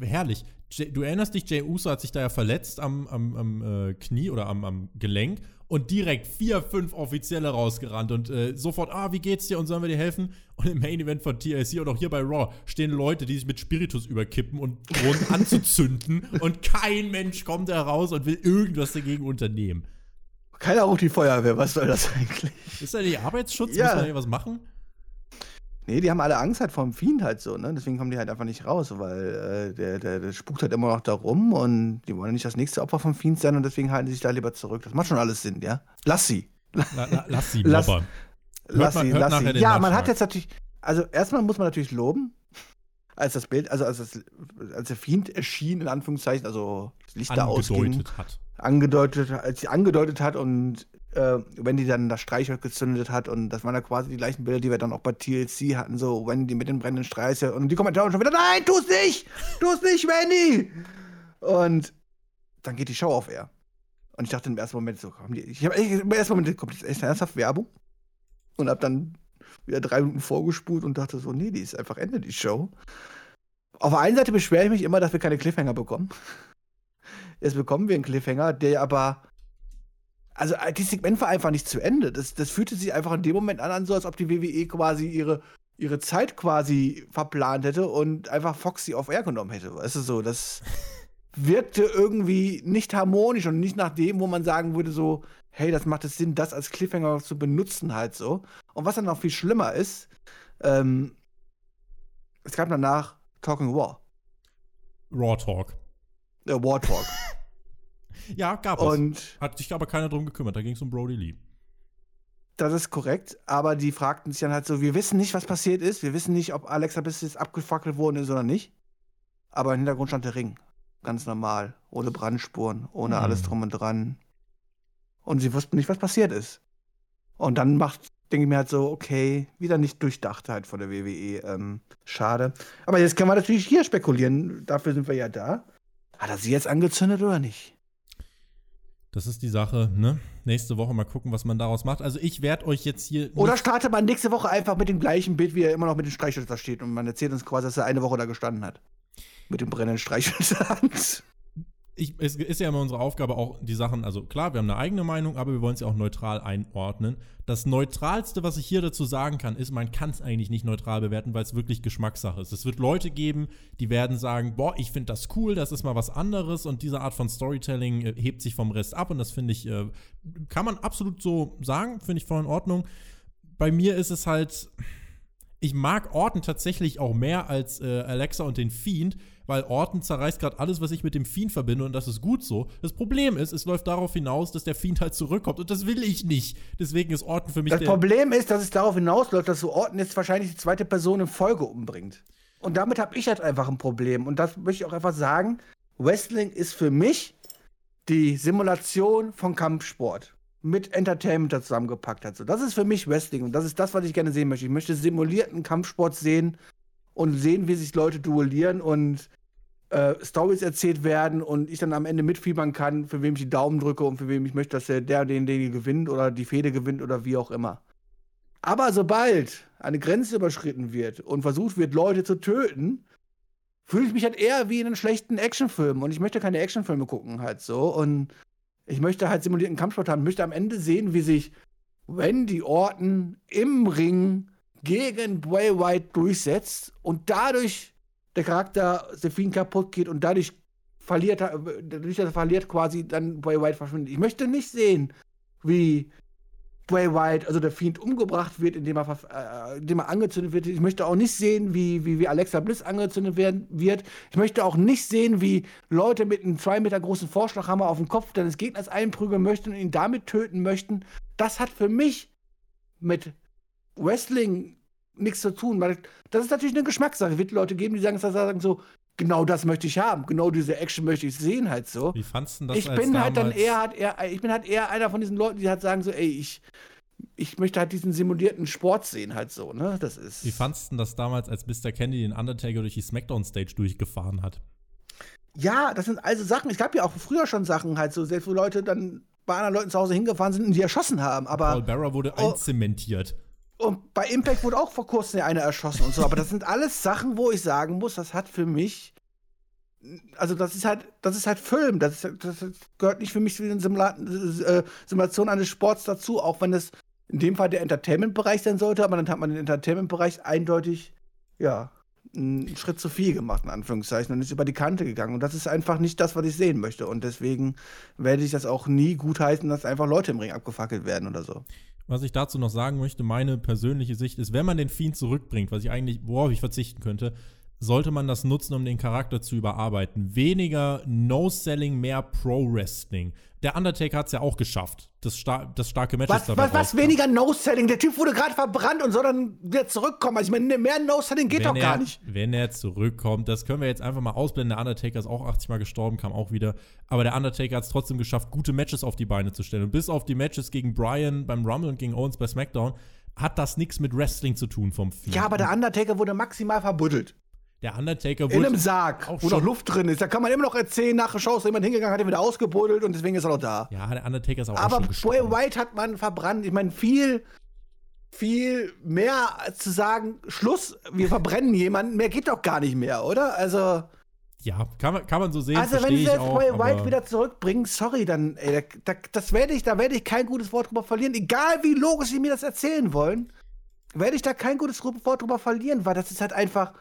herrlich. Du erinnerst dich, Jay Uso hat sich da ja verletzt am, am, am äh, Knie oder am, am Gelenk und direkt vier, fünf Offizielle rausgerannt und äh, sofort, ah, wie geht's dir und sollen wir dir helfen? Und im Main Event von TLC und auch hier bei Raw stehen Leute, die sich mit Spiritus überkippen und drohen anzuzünden und kein Mensch kommt da raus und will irgendwas dagegen unternehmen. Keiner ruft die Feuerwehr, was soll das eigentlich? Ist da die Arbeitsschutz? Ja. Muss man hier was machen? Nee, die haben alle Angst halt vom Fiend halt so, ne? Deswegen kommen die halt einfach nicht raus, weil äh, der, der, der spukt halt immer noch da rum und die wollen nicht das nächste Opfer vom Fiend sein und deswegen halten sie sich da lieber zurück. Das macht schon alles Sinn, ja? Lass sie. La, la, lass sie, lass, lass sie, lass sie. Ja, man hat jetzt natürlich, also erstmal muss man natürlich loben, als das Bild, also als, das, als der Fiend erschien, in Anführungszeichen, also das Licht da ausging. Hat angedeutet, als sie angedeutet hat und äh, Wendy dann das Streichholz gezündet hat und das waren ja quasi die gleichen Bilder, die wir dann auch bei TLC hatten, so Wendy mit den brennenden Streichhölzern und die Kommentare schon wieder, nein, tu es nicht, tu es nicht, Wendy! Und dann geht die Show auf Air. Und ich dachte im ersten Moment so, komm, ich habe im ersten Moment, kommt jetzt echt ernsthaft Werbung? Und habe dann wieder drei Minuten vorgespult und dachte so, nee, die ist einfach Ende, die Show. Auf der einen Seite beschwere ich mich immer, dass wir keine Cliffhanger bekommen. Jetzt bekommen wir einen Cliffhanger, der aber. Also, äh, dieses Segment war einfach nicht zu Ende. Das, das fühlte sich einfach in dem Moment an, so als ob die WWE quasi ihre, ihre Zeit quasi verplant hätte und einfach Foxy auf Air genommen hätte. Weißt du so, das wirkte irgendwie nicht harmonisch und nicht nach dem, wo man sagen würde, so, hey, das macht es Sinn, das als Cliffhanger zu benutzen, halt so. Und was dann noch viel schlimmer ist, ähm, es gab danach Talking War. Raw Talk. Äh, War Talk. ja, gab und es. Hat sich aber keiner drum gekümmert. Da ging es um Brody Lee. Das ist korrekt, aber die fragten sich dann halt so: Wir wissen nicht, was passiert ist. Wir wissen nicht, ob Alexa bis jetzt abgefackelt worden ist oder nicht. Aber im Hintergrund stand der Ring. Ganz normal. Ohne Brandspuren, ohne hm. alles drum und dran. Und sie wussten nicht, was passiert ist. Und dann macht, denke ich mir halt so, okay, wieder nicht durchdacht halt von der WWE. Ähm, schade. Aber jetzt können wir natürlich hier spekulieren. Dafür sind wir ja da. Hat er sie jetzt angezündet oder nicht? Das ist die Sache, ne? Nächste Woche mal gucken, was man daraus macht. Also ich werde euch jetzt hier. Oder startet man nächste Woche einfach mit dem gleichen Bild, wie er immer noch mit dem Streichholz da steht und man erzählt uns quasi, dass er eine Woche da gestanden hat. Mit dem brennenden Streichholz ich, es ist ja immer unsere Aufgabe, auch die Sachen, also klar, wir haben eine eigene Meinung, aber wir wollen ja auch neutral einordnen. Das Neutralste, was ich hier dazu sagen kann, ist, man kann es eigentlich nicht neutral bewerten, weil es wirklich Geschmackssache ist. Es wird Leute geben, die werden sagen, boah, ich finde das cool, das ist mal was anderes und diese Art von Storytelling äh, hebt sich vom Rest ab und das finde ich, äh, kann man absolut so sagen, finde ich voll in Ordnung. Bei mir ist es halt, ich mag Orten tatsächlich auch mehr als äh, Alexa und den Fiend, weil Orton zerreißt gerade alles, was ich mit dem Fiend verbinde und das ist gut so. Das Problem ist, es läuft darauf hinaus, dass der Fiend halt zurückkommt und das will ich nicht. Deswegen ist Orton für mich Das Problem ist, dass es darauf hinausläuft, dass so Orton jetzt wahrscheinlich die zweite Person in Folge umbringt. Und damit habe ich halt einfach ein Problem. Und das möchte ich auch einfach sagen. Wrestling ist für mich die Simulation von Kampfsport mit Entertainment zusammengepackt hat. So, das ist für mich Wrestling und das ist das, was ich gerne sehen möchte. Ich möchte simulierten Kampfsport sehen und sehen, wie sich Leute duellieren und äh, Stories erzählt werden und ich dann am Ende mitfiebern kann, für wem ich die Daumen drücke und für wem ich möchte, dass der, der den, den gewinnt oder die Fehde gewinnt oder wie auch immer. Aber sobald eine Grenze überschritten wird und versucht wird, Leute zu töten, fühle ich mich halt eher wie in einem schlechten Actionfilm. Und ich möchte keine Actionfilme gucken, halt so. Und ich möchte halt simulierten Kampfsport haben. Möchte am Ende sehen, wie sich Wendy Orton im Ring gegen Bray White durchsetzt und dadurch der Charakter Sephine kaputt geht und dadurch verliert, dadurch dass er verliert, quasi dann Bray White verschwindet. Ich möchte nicht sehen, wie Bray White, also der Fiend, umgebracht wird, indem er, äh, indem er angezündet wird. Ich möchte auch nicht sehen, wie, wie, wie Alexa Bliss angezündet werden, wird. Ich möchte auch nicht sehen, wie Leute mit einem zwei Meter großen Vorschlaghammer auf den Kopf deines Gegners einprügeln möchten und ihn damit töten möchten. Das hat für mich mit Wrestling nichts zu tun, weil das ist natürlich eine Geschmackssache. Es wird Leute geben, die sagen, sagen so, genau das möchte ich haben, genau diese Action möchte ich sehen halt so. Wie fandst du das? Ich bin halt dann eher, halt eher, ich bin halt eher einer von diesen Leuten, die halt sagen so, ey, ich, ich möchte halt diesen simulierten Sport sehen halt so, ne? Das ist. Wie fandst du das damals, als Mr. Candy den Undertaker durch die Smackdown-Stage durchgefahren hat? Ja, das sind also Sachen, es gab ja auch früher schon Sachen halt so, selbst wo Leute dann bei anderen Leuten zu Hause hingefahren sind und die erschossen haben, aber. Paul Barra wurde oh, einzementiert. Und bei Impact wurde auch vor kurzem einer erschossen und so. Aber das sind alles Sachen, wo ich sagen muss, das hat für mich. Also, das ist halt, das ist halt Film. Das, ist, das gehört nicht für mich zu den Simula äh, Simulation eines Sports dazu, auch wenn es in dem Fall der Entertainment-Bereich sein sollte, aber dann hat man den Entertainment-Bereich eindeutig, ja, einen Schritt zu viel gemacht, in Anführungszeichen, und ist über die Kante gegangen. Und das ist einfach nicht das, was ich sehen möchte. Und deswegen werde ich das auch nie gutheißen, dass einfach Leute im Ring abgefackelt werden oder so. Was ich dazu noch sagen möchte, meine persönliche Sicht ist, wenn man den Fiend zurückbringt, was ich eigentlich, worauf ich verzichten könnte, sollte man das nutzen, um den Charakter zu überarbeiten. Weniger No-Selling, mehr Pro-Wrestling. Der Undertaker hat es ja auch geschafft. Das, star das starke Match was, Was, was weniger No-Selling? Der Typ wurde gerade verbrannt und soll dann wieder zurückkommen. Also ich meine, mehr No-Selling geht wenn doch er, gar nicht. Wenn er zurückkommt, das können wir jetzt einfach mal ausblenden. Der Undertaker ist auch 80 Mal gestorben, kam auch wieder. Aber der Undertaker hat es trotzdem geschafft, gute Matches auf die Beine zu stellen. Und bis auf die Matches gegen Brian beim Rumble und gegen Owens bei SmackDown hat das nichts mit Wrestling zu tun vom Film. Ja, aber der Undertaker wurde maximal verbuddelt. Der Undertaker wurde. In einem Sarg, wo noch Luft drin ist. Da kann man immer noch erzählen, nach der Show ist jemand hingegangen, hat ihn wieder ausgebuddelt und deswegen ist er noch da. Ja, der Undertaker ist auch Aber Bray White hat man verbrannt. Ich meine, viel, viel mehr zu sagen, Schluss, wir verbrennen jemanden, mehr geht doch gar nicht mehr, oder? Also. Ja, kann man, kann man so sehen. Also, wenn sie jetzt Bray White wieder zurückbringen, sorry, dann, ey, da, das werde ich, da werde ich kein gutes Wort drüber verlieren. Egal wie logisch sie mir das erzählen wollen, werde ich da kein gutes Wort drüber verlieren, weil das ist halt einfach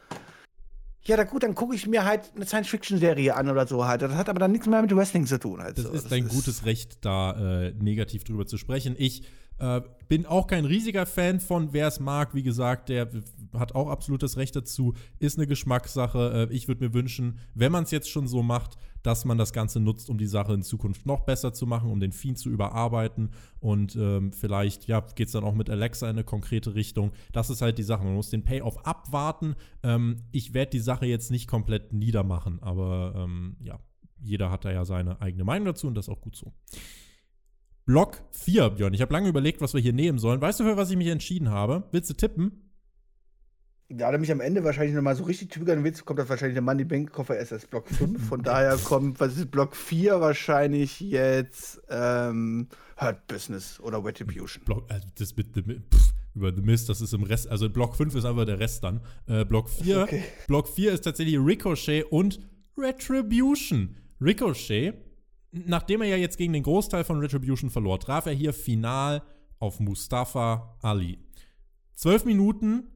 ja, da gut, dann gucke ich mir halt eine Science-Fiction-Serie an oder so halt. Das hat aber dann nichts mehr mit Wrestling zu tun. Halt das so. ist das dein ist gutes Recht, da äh, negativ drüber zu sprechen. Ich äh, bin auch kein riesiger Fan von, wer es mag. Wie gesagt, der hat auch absolutes Recht dazu. Ist eine Geschmackssache. Äh, ich würde mir wünschen, wenn man es jetzt schon so macht, dass man das Ganze nutzt, um die Sache in Zukunft noch besser zu machen, um den Fiend zu überarbeiten. Und ähm, vielleicht ja, geht es dann auch mit Alexa in eine konkrete Richtung. Das ist halt die Sache. Man muss den Payoff abwarten. Ähm, ich werde die Sache jetzt nicht komplett niedermachen, aber ähm, ja, jeder hat da ja seine eigene Meinung dazu und das ist auch gut so. Block 4, Björn. Ich habe lange überlegt, was wir hier nehmen sollen. Weißt du, für was ich mich entschieden habe? Willst du tippen? Da er mich am Ende wahrscheinlich nochmal so richtig zögern will, kommt das wahrscheinlich der Money Bank Koffer erst als Block 5. Von daher kommt, was ist Block 4 wahrscheinlich jetzt ähm, Hurt Business oder Retribution. Block, also das mit, pff, über The Mist, das ist im Rest, also Block 5 ist einfach der Rest dann. Äh, Block 4, okay. Block 4 ist tatsächlich Ricochet und Retribution. Ricochet, nachdem er ja jetzt gegen den Großteil von Retribution verlor, traf er hier final auf Mustafa Ali. Zwölf Minuten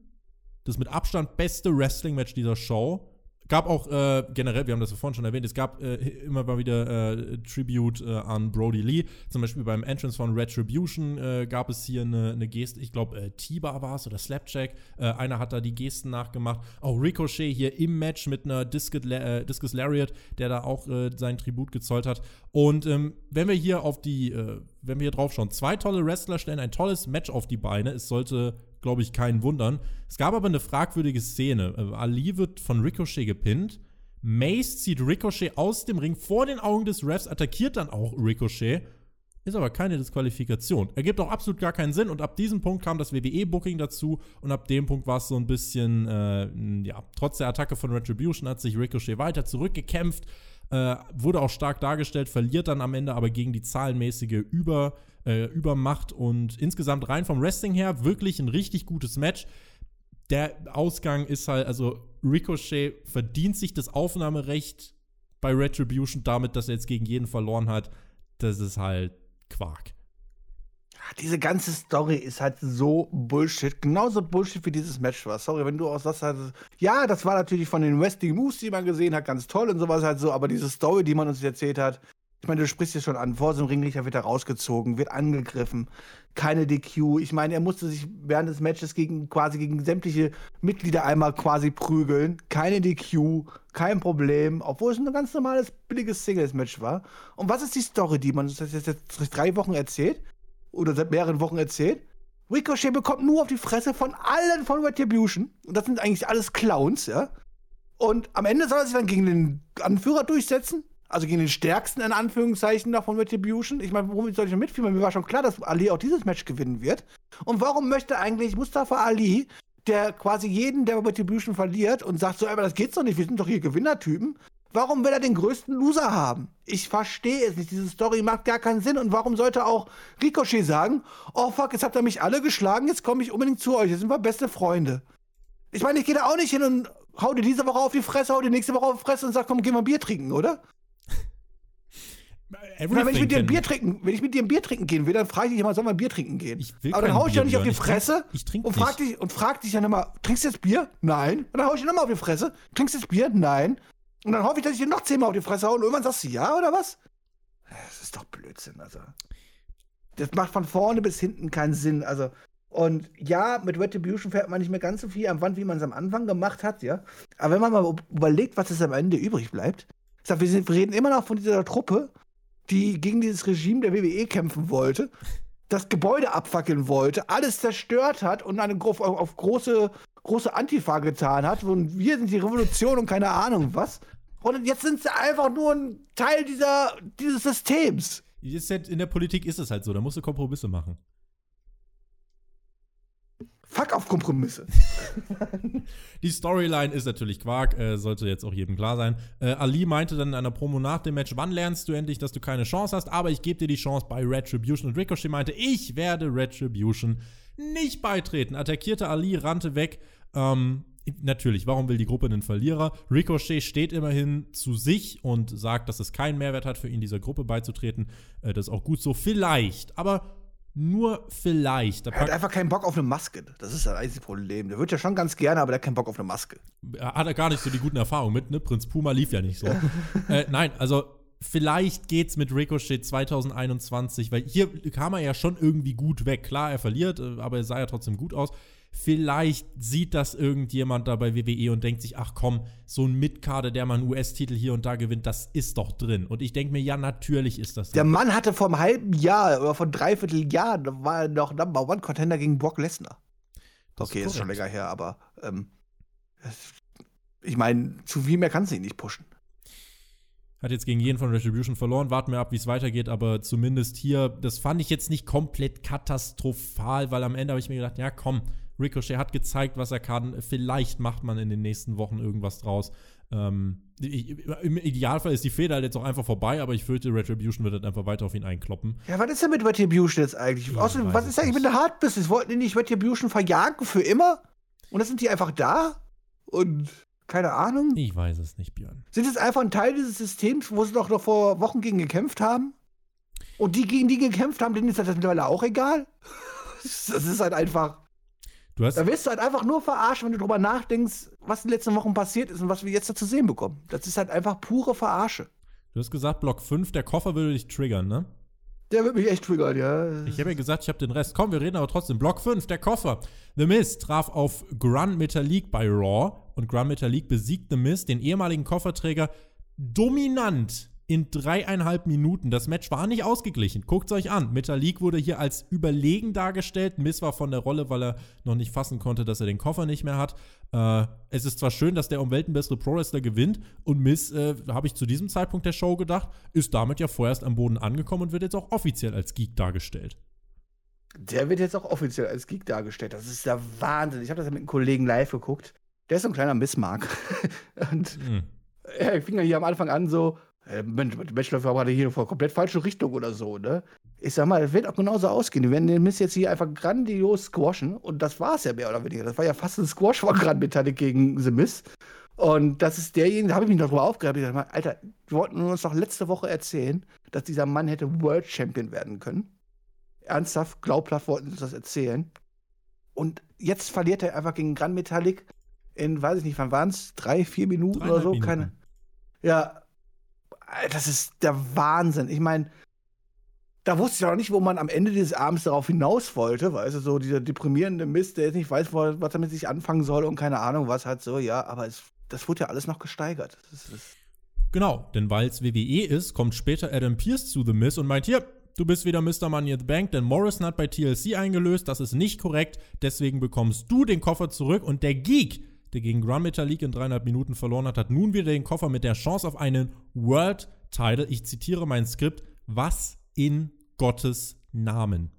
das mit Abstand beste Wrestling-Match dieser Show. Gab auch äh, generell, wir haben das ja vorhin schon erwähnt, es gab äh, immer mal wieder äh, Tribute äh, an Brody Lee. Zum Beispiel beim Entrance von Retribution äh, gab es hier eine, eine Geste, ich glaube, äh, T-Bar war es oder Slapjack. einer hat da die Gesten nachgemacht. Auch Ricochet hier im Match mit einer Discus, Discus Lariat, der da auch seinen Tribut gezollt hat. Und ähm, wenn wir hier auf die, wenn wir hier drauf schauen, zwei tolle Wrestler stellen ein tolles Match auf die Beine. Es sollte glaube ich, keinen wundern. Es gab aber eine fragwürdige Szene. Äh, Ali wird von Ricochet gepinnt. Mace zieht Ricochet aus dem Ring vor den Augen des Refs, attackiert dann auch Ricochet. Ist aber keine Disqualifikation. Ergibt auch absolut gar keinen Sinn. Und ab diesem Punkt kam das WWE-Booking dazu. Und ab dem Punkt war es so ein bisschen, äh, ja, trotz der Attacke von Retribution hat sich Ricochet weiter zurückgekämpft. Äh, wurde auch stark dargestellt, verliert dann am Ende aber gegen die zahlenmäßige Über- äh, Übermacht und insgesamt rein vom Wrestling her wirklich ein richtig gutes Match. Der Ausgang ist halt, also Ricochet verdient sich das Aufnahmerecht bei Retribution damit, dass er jetzt gegen jeden verloren hat. Das ist halt Quark. Diese ganze Story ist halt so Bullshit. Genauso Bullshit wie dieses Match war. Sorry, wenn du auch sagst, halt, ja, das war natürlich von den Wrestling Moves, die man gesehen hat, ganz toll und sowas halt so, aber diese Story, die man uns erzählt hat, ich meine, du sprichst jetzt schon an, vor so einem Ringlicher wird er rausgezogen, wird angegriffen, keine DQ. Ich meine, er musste sich während des Matches gegen quasi gegen sämtliche Mitglieder einmal quasi prügeln. Keine DQ, kein Problem, obwohl es ein ganz normales, billiges Singles-Match war. Und was ist die Story, die man uns jetzt seit drei Wochen erzählt? Oder seit mehreren Wochen erzählt? Ricochet bekommt nur auf die Fresse von allen von Retribution. Und das sind eigentlich alles Clowns, ja? Und am Ende soll er sich dann gegen den Anführer durchsetzen also gegen den stärksten in Anführungszeichen davon Retribution. Ich meine, warum soll ich noch mitfühlen? Mir war schon klar, dass Ali auch dieses Match gewinnen wird. Und warum möchte eigentlich Mustafa Ali, der quasi jeden, der Retribution verliert und sagt so, aber das geht doch nicht, wir sind doch hier Gewinnertypen. Warum will er den größten Loser haben? Ich verstehe es nicht. Diese Story macht gar keinen Sinn. Und warum sollte auch Ricochet sagen, oh fuck, jetzt habt ihr mich alle geschlagen, jetzt komme ich unbedingt zu euch, jetzt sind wir beste Freunde. Ich meine, ich gehe da auch nicht hin und hau dir diese Woche auf die Fresse, hau dir nächste Woche auf die Fresse und sag, komm, geh mal Bier trinken, oder? wenn ich mit dir ein Bier trinken, wenn ich mit dir ein Bier trinken gehen will, dann frage ich dich immer, soll man ein Bier trinken gehen? Aber dann hau ich ja nicht auf die Fresse ich trink, ich und frag dich und frag dich dann immer, trinkst du jetzt Bier? Nein. Und dann hau ich dir nochmal auf die Fresse. Trinkst du jetzt Bier? Nein. Und dann hoffe ich, dass ich dir noch zehnmal auf die Fresse hau und irgendwann sagst du ja oder was? Das ist doch Blödsinn, also. Das macht von vorne bis hinten keinen Sinn, also. Und ja, mit Retribution fährt man nicht mehr ganz so viel am Wand, wie man es am Anfang gemacht hat, ja. Aber wenn man mal überlegt, was es am Ende übrig bleibt, ich wir, sind, wir reden immer noch von dieser Truppe, die gegen dieses Regime der WWE kämpfen wollte, das Gebäude abfackeln wollte, alles zerstört hat und eine auf, auf große, große Antifa getan hat. Und wir sind die Revolution und keine Ahnung was. Und jetzt sind sie einfach nur ein Teil dieser, dieses Systems. in der Politik ist es halt so, da musst du Kompromisse machen. Fuck auf Kompromisse. Die Storyline ist natürlich Quark, äh, sollte jetzt auch jedem klar sein. Äh, Ali meinte dann in einer Promo nach dem Match, wann lernst du endlich, dass du keine Chance hast, aber ich gebe dir die Chance bei Retribution. Und Ricochet meinte, ich werde Retribution nicht beitreten. Attackierte Ali, rannte weg. Ähm, natürlich, warum will die Gruppe einen Verlierer? Ricochet steht immerhin zu sich und sagt, dass es keinen Mehrwert hat, für ihn dieser Gruppe beizutreten. Äh, das ist auch gut so. Vielleicht, aber nur vielleicht. Er hat einfach keinen Bock auf eine Maske. Das ist das einzige Problem. Der wird ja schon ganz gerne, aber der hat keinen Bock auf eine Maske. Er hat gar nicht so die guten Erfahrungen mit, ne? Prinz Puma lief ja nicht so. äh, nein, also vielleicht geht's mit Ricochet 2021, weil hier kam er ja schon irgendwie gut weg. Klar, er verliert, äh, aber er sah ja trotzdem gut aus. Vielleicht sieht das irgendjemand da bei WWE und denkt sich, ach komm, so ein Mitkader, der mal einen US-Titel hier und da gewinnt, das ist doch drin. Und ich denke mir, ja, natürlich ist das drin. Der Mann hatte vor einem halben Jahr oder vor dreiviertel Jahr, war er noch Number One Contender gegen Brock Lesnar. Okay, ist, ist, schon länger her, aber ähm, ich meine, zu viel mehr kannst du ihn nicht pushen. Hat jetzt gegen jeden von Retribution verloren. Warten wir ab, wie es weitergeht. Aber zumindest hier, das fand ich jetzt nicht komplett katastrophal, weil am Ende habe ich mir gedacht, ja komm, Ricochet hat gezeigt, was er kann. Vielleicht macht man in den nächsten Wochen irgendwas draus. Ähm, Im Idealfall ist die Feder halt jetzt auch einfach vorbei, aber ich fürchte, Retribution wird halt einfach weiter auf ihn einkloppen. Ja, was ist denn mit Retribution jetzt eigentlich? Ja, Außerdem, was ist eigentlich mit der Hard Business? Wollten die nicht Retribution verjagen für immer? Und dann sind die einfach da? Und keine Ahnung? Ich weiß es nicht, Björn. Sind es einfach ein Teil dieses Systems, wo sie doch noch vor Wochen gegen gekämpft haben? Und die, gegen die gekämpft haben, denen ist das mittlerweile auch egal? Das ist halt einfach. Du hast da wirst du halt einfach nur verarscht, wenn du drüber nachdenkst, was in den letzten Wochen passiert ist und was wir jetzt da zu sehen bekommen. Das ist halt einfach pure Verarsche. Du hast gesagt, Block 5, der Koffer würde dich triggern, ne? Der würde mich echt triggern, ja. Ich habe ja gesagt, ich habe den Rest. Komm, wir reden aber trotzdem. Block 5, der Koffer. The Miz traf auf Grun Metalik bei Raw und Grun Metalik besiegt The Miz, den ehemaligen Kofferträger, dominant in dreieinhalb Minuten. Das Match war nicht ausgeglichen. Guckt es euch an. Metalik wurde hier als überlegen dargestellt. Miss war von der Rolle, weil er noch nicht fassen konnte, dass er den Koffer nicht mehr hat. Äh, es ist zwar schön, dass der um Welten bessere Pro-Wrestler gewinnt und Miss, äh, habe ich zu diesem Zeitpunkt der Show gedacht, ist damit ja vorerst am Boden angekommen und wird jetzt auch offiziell als Geek dargestellt. Der wird jetzt auch offiziell als Geek dargestellt. Das ist der Wahnsinn. Ich habe das ja mit einem Kollegen live geguckt. Der ist so ein kleiner Missmark. und mhm. er fing ja hier am Anfang an so, äh, Mensch, Mensch läuft gerade hier vor komplett falsche Richtung oder so, ne? Ich sag mal, das wird auch genauso ausgehen. Die werden den Mist jetzt hier einfach grandios squashen und das war es ja mehr oder weniger. Das war ja fast ein Squash von Grand Metallic gegen The Miz. Und das ist derjenige, da habe ich mich noch drüber aufgeregt. Ich dachte, Alter, wir wollten uns doch letzte Woche erzählen, dass dieser Mann hätte World Champion werden können. Ernsthaft, glaubhaft wollten sie uns das erzählen. Und jetzt verliert er einfach gegen Grand Metallic in, weiß ich nicht, wann waren es? Drei, vier Minuten oder so? Minuten. Keine. Ja, das ist der Wahnsinn. Ich meine, da wusste ich auch nicht, wo man am Ende des Abends darauf hinaus wollte, weißt du, so dieser deprimierende Mist, der jetzt nicht weiß, was er mit sich anfangen soll und keine Ahnung, was halt so, ja, aber es, das wurde ja alles noch gesteigert. Das ist, das genau, denn weil es WWE ist, kommt später Adam Pierce zu The Miz und meint, hier, du bist wieder Mr. Money at the Bank, denn Morrison hat bei TLC eingelöst, das ist nicht korrekt, deswegen bekommst du den Koffer zurück und der Geek, der gegen Grand Metalik in dreieinhalb Minuten verloren hat, hat nun wieder den Koffer mit der Chance auf einen World Title. Ich zitiere mein Skript. Was in Gottes Namen?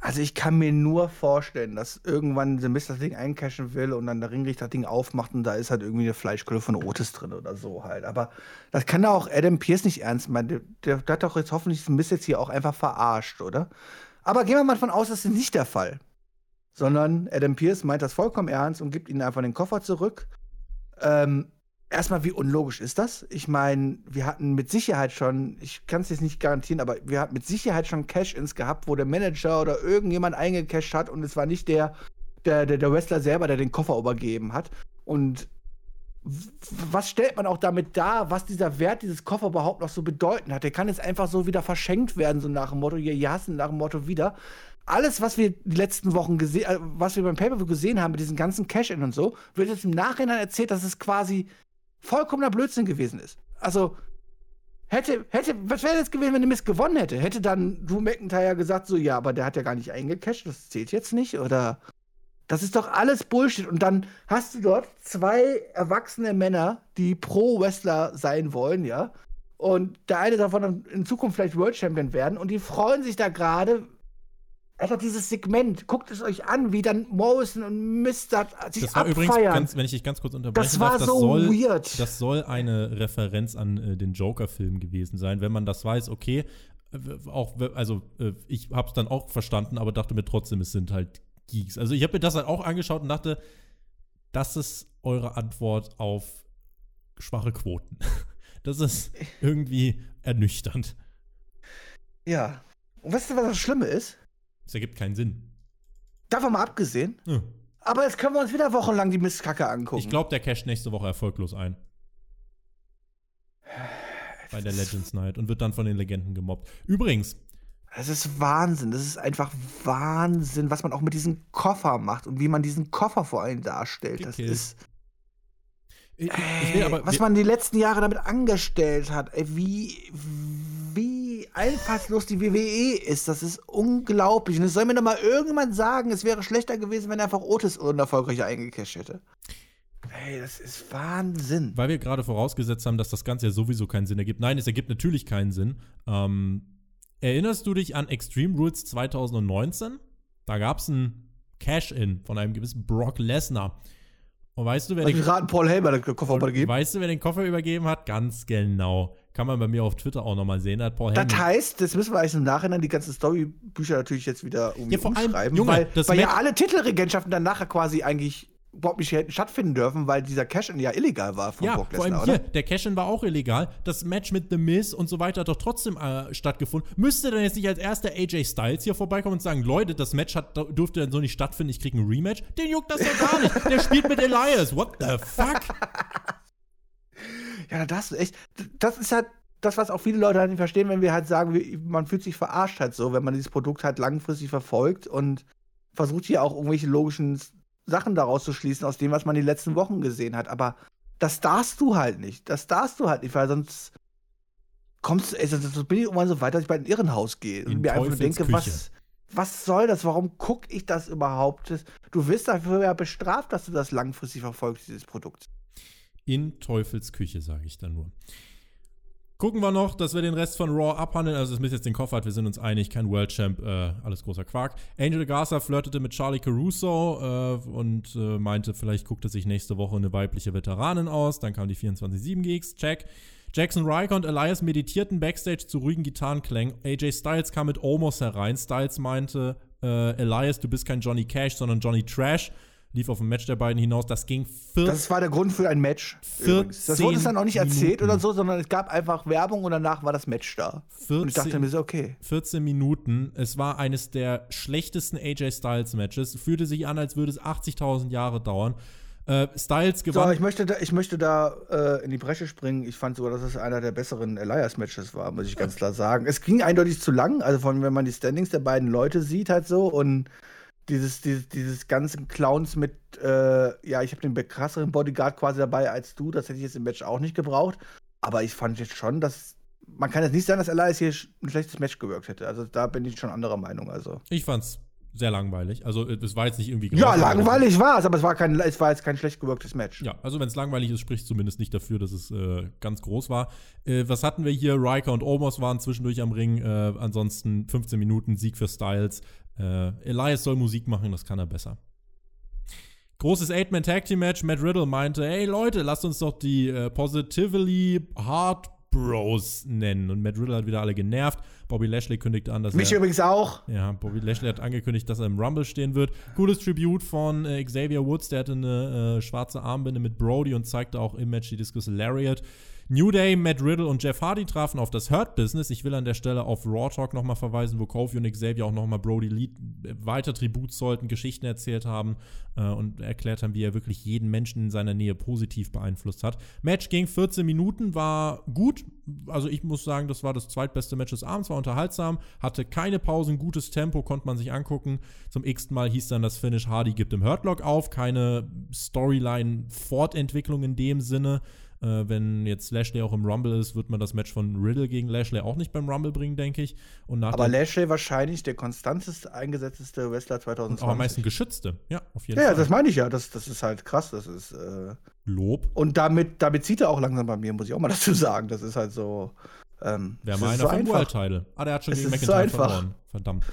Also ich kann mir nur vorstellen, dass irgendwann The Mist das Ding eincashen will und dann der Ringrichter das Ding aufmacht und da ist halt irgendwie eine Fleischkolle von Otis drin oder so halt. Aber das kann da auch Adam Pierce nicht ernst meinen. Der, der, der hat doch jetzt hoffentlich The Mist jetzt hier auch einfach verarscht, oder? Aber gehen wir mal davon aus, das ist nicht der Fall sondern Adam Pierce meint das vollkommen ernst und gibt ihnen einfach den Koffer zurück. Ähm, erstmal, wie unlogisch ist das? Ich meine, wir hatten mit Sicherheit schon, ich kann es jetzt nicht garantieren, aber wir hatten mit Sicherheit schon Cash-Ins gehabt, wo der Manager oder irgendjemand eingecasht hat und es war nicht der, der, der, der Wrestler selber, der den Koffer übergeben hat. Und was stellt man auch damit dar, was dieser Wert dieses Koffer überhaupt noch so bedeuten hat? Der kann jetzt einfach so wieder verschenkt werden, so nach dem Motto, ihr hassen nach dem Motto wieder alles, was wir die letzten Wochen gesehen, äh, was wir beim Pay-Per-View gesehen haben, mit diesen ganzen Cash-In und so, wird jetzt im Nachhinein erzählt, dass es quasi vollkommener Blödsinn gewesen ist. Also, hätte, hätte, was wäre jetzt gewesen, wenn der Mist gewonnen hätte? Hätte dann Drew McIntyre gesagt, so, ja, aber der hat ja gar nicht eingecashed, das zählt jetzt nicht, oder? Das ist doch alles Bullshit. Und dann hast du dort zwei erwachsene Männer, die Pro-Wrestler sein wollen, ja. Und der eine davon in Zukunft vielleicht World Champion werden. Und die freuen sich da gerade, Alter, dieses Segment, guckt es euch an, wie dann Morrison und Mr. sich Das war abfeiern. übrigens, ganz, wenn ich dich ganz kurz unterbrechen Das war darf, das so soll, weird. Das soll eine Referenz an äh, den Joker-Film gewesen sein. Wenn man das weiß, okay. Äh, Auch, also äh, ich hab's dann auch verstanden, aber dachte mir trotzdem, es sind halt Geeks. Also ich habe mir das halt auch angeschaut und dachte, das ist eure Antwort auf schwache Quoten. Das ist irgendwie ernüchternd. ja. Und weißt du, was das Schlimme ist? Es ergibt keinen Sinn. Davon mal abgesehen. Ja. Aber jetzt können wir uns wieder wochenlang die Mistkacke angucken. Ich glaube, der casht nächste Woche erfolglos ein. Bei der Legends Night und wird dann von den Legenden gemobbt. Übrigens, Das ist Wahnsinn. Das ist einfach Wahnsinn, was man auch mit diesem Koffer macht und wie man diesen Koffer vor allem darstellt. Das Gekillt. ist. ich, ich Ey, aber. was man die letzten Jahre damit angestellt hat, ey, wie, wie einfallslos die WWE ist, das ist unglaublich. Und es soll mir doch mal irgendjemand sagen, es wäre schlechter gewesen, wenn einfach Otis unerfolgreicher eingecasht hätte. Ey, das ist Wahnsinn. weil wir gerade vorausgesetzt haben, dass das Ganze ja sowieso keinen Sinn ergibt. Nein, es ergibt natürlich keinen Sinn. Ähm, erinnerst du dich an Extreme Rules 2019? Da gab es ein Cash-In von einem gewissen Brock Lesnar. Und weißt du, wer Lass den, mich raten, Paul Heyman hat den Koffer und übergeben. weißt du, wer den Koffer übergeben hat? Ganz genau. Kann man bei mir auf Twitter auch nochmal sehen. Hat Paul Das heißt, das müssen wir eigentlich im Nachhinein die ganzen Storybücher natürlich jetzt wieder irgendwie Ja, vor allem, umschreiben, Junge, weil, das weil ja alle Titelregentschaften dann nachher quasi eigentlich überhaupt nicht hätten stattfinden dürfen, weil dieser Cash-In ja illegal war von Ja, Brock vor allem Lesnar, hier, oder? der Cash-In war auch illegal. Das Match mit The Miz und so weiter hat doch trotzdem äh, stattgefunden. Müsste dann jetzt nicht als erster AJ Styles hier vorbeikommen und sagen, Leute, das Match hat, durfte dann so nicht stattfinden, ich krieg ein Rematch? Den juckt das doch gar nicht. Der spielt mit Elias. What the fuck? Ja, das ist echt, das ist halt das, was auch viele Leute halt nicht verstehen, wenn wir halt sagen, man fühlt sich verarscht halt so, wenn man dieses Produkt halt langfristig verfolgt und versucht hier auch irgendwelche logischen Sachen daraus zu schließen, aus dem, was man die letzten Wochen gesehen hat. Aber das darfst du halt nicht. Das darfst du halt nicht, weil sonst kommst du, ey, sonst bin ich irgendwann so weit, dass ich bei ein Irrenhaus gehe und In mir einfach Teufels denke, Küche. was, was soll das? Warum gucke ich das überhaupt? Du wirst dafür ja bestraft, dass du das langfristig verfolgst, dieses Produkt. In Teufels Küche, sage ich dann nur. Gucken wir noch, dass wir den Rest von Raw abhandeln. Also, Smith jetzt den Koffer hat, wir sind uns einig, kein World Champ, äh, alles großer Quark. Angel Garza flirtete mit Charlie Caruso äh, und äh, meinte, vielleicht guckt er sich nächste Woche eine weibliche Veteranin aus. Dann kam die 24-7-Gigs, check. Jackson Riker und Elias meditierten backstage zu ruhigen Gitarrenklängen. AJ Styles kam mit Omos herein. Styles meinte, äh, Elias, du bist kein Johnny Cash, sondern Johnny Trash. Lief auf ein Match der beiden hinaus. Das ging 14 Das war der Grund für ein Match. 14 übrigens. Das wurde es dann auch nicht erzählt Minuten. oder so, sondern es gab einfach Werbung und danach war das Match da. Und ich dachte mir so, okay. 14 Minuten. Es war eines der schlechtesten AJ Styles Matches. Fühlte sich an, als würde es 80.000 Jahre dauern. Äh, Styles So, gewann. ich möchte da, ich möchte da äh, in die Bresche springen. Ich fand sogar, dass es einer der besseren Elias-Matches war, muss ich ganz klar sagen. Es ging eindeutig zu lang, also von wenn man die Standings der beiden Leute sieht, halt so und dieses, dieses, dieses ganzen Clowns mit, äh, ja, ich habe den krasseren Bodyguard quasi dabei als du, das hätte ich jetzt im Match auch nicht gebraucht. Aber ich fand jetzt schon, dass man kann jetzt nicht sagen, dass Elias hier ein schlechtes Match gewirkt hätte. Also da bin ich schon anderer Meinung. Also. ich fand's sehr langweilig. Also, äh, es war jetzt nicht irgendwie Ja, langweilig war es, aber es war, kein, es war jetzt kein schlecht gewirktes Match. Ja, also wenn es langweilig ist, spricht zumindest nicht dafür, dass es äh, ganz groß war. Äh, was hatten wir hier? Riker und Omos waren zwischendurch am Ring. Äh, ansonsten 15 Minuten Sieg für Styles. Äh, Elias soll Musik machen, das kann er besser. Großes Eight-Man-Tag-Team-Match. Matt Riddle meinte, hey Leute, lasst uns doch die äh, Positively Hard Bros nennen. Und Matt Riddle hat wieder alle genervt. Bobby Lashley kündigte an, dass Mich er übrigens auch. ja, Bobby Lashley hat angekündigt, dass er im Rumble stehen wird. Cooles Tribute von äh, Xavier Woods, der hatte eine äh, schwarze Armbinde mit Brody und zeigte auch im Match die Diskus Lariat. New Day, Matt Riddle und Jeff Hardy trafen auf das Hurt Business. Ich will an der Stelle auf Raw Talk nochmal verweisen, wo Kofi und Xavier auch nochmal Brody Lee äh, weiter Tribut sollten, Geschichten erzählt haben äh, und erklärt haben, wie er wirklich jeden Menschen in seiner Nähe positiv beeinflusst hat. Match ging 14 Minuten, war gut. Also ich muss sagen, das war das zweitbeste Match des Abends, war unterhaltsam, hatte keine Pausen, gutes Tempo, konnte man sich angucken. Zum x Mal hieß dann das Finish, Hardy gibt im Hurtlock auf, keine Storyline-Fortentwicklung in dem Sinne. Äh, wenn jetzt Lashley auch im Rumble ist, wird man das Match von Riddle gegen Lashley auch nicht beim Rumble bringen, denke ich. Und nach Aber Lashley wahrscheinlich der konstanteste eingesetzteste Wrestler und 2020. auch am meisten geschützte. Ja, auf jeden ja, ja, Fall. das meine ich ja. Das, das ist halt krass. Das ist, äh Lob. und damit, damit zieht er auch langsam bei mir, muss ich auch mal dazu sagen. Das ist halt so. Ähm, Wäre das mal ist einer so vom einfach. World Title. Ah, der hat schon Es gegen so McIntyre einfach. verloren. Verdammt.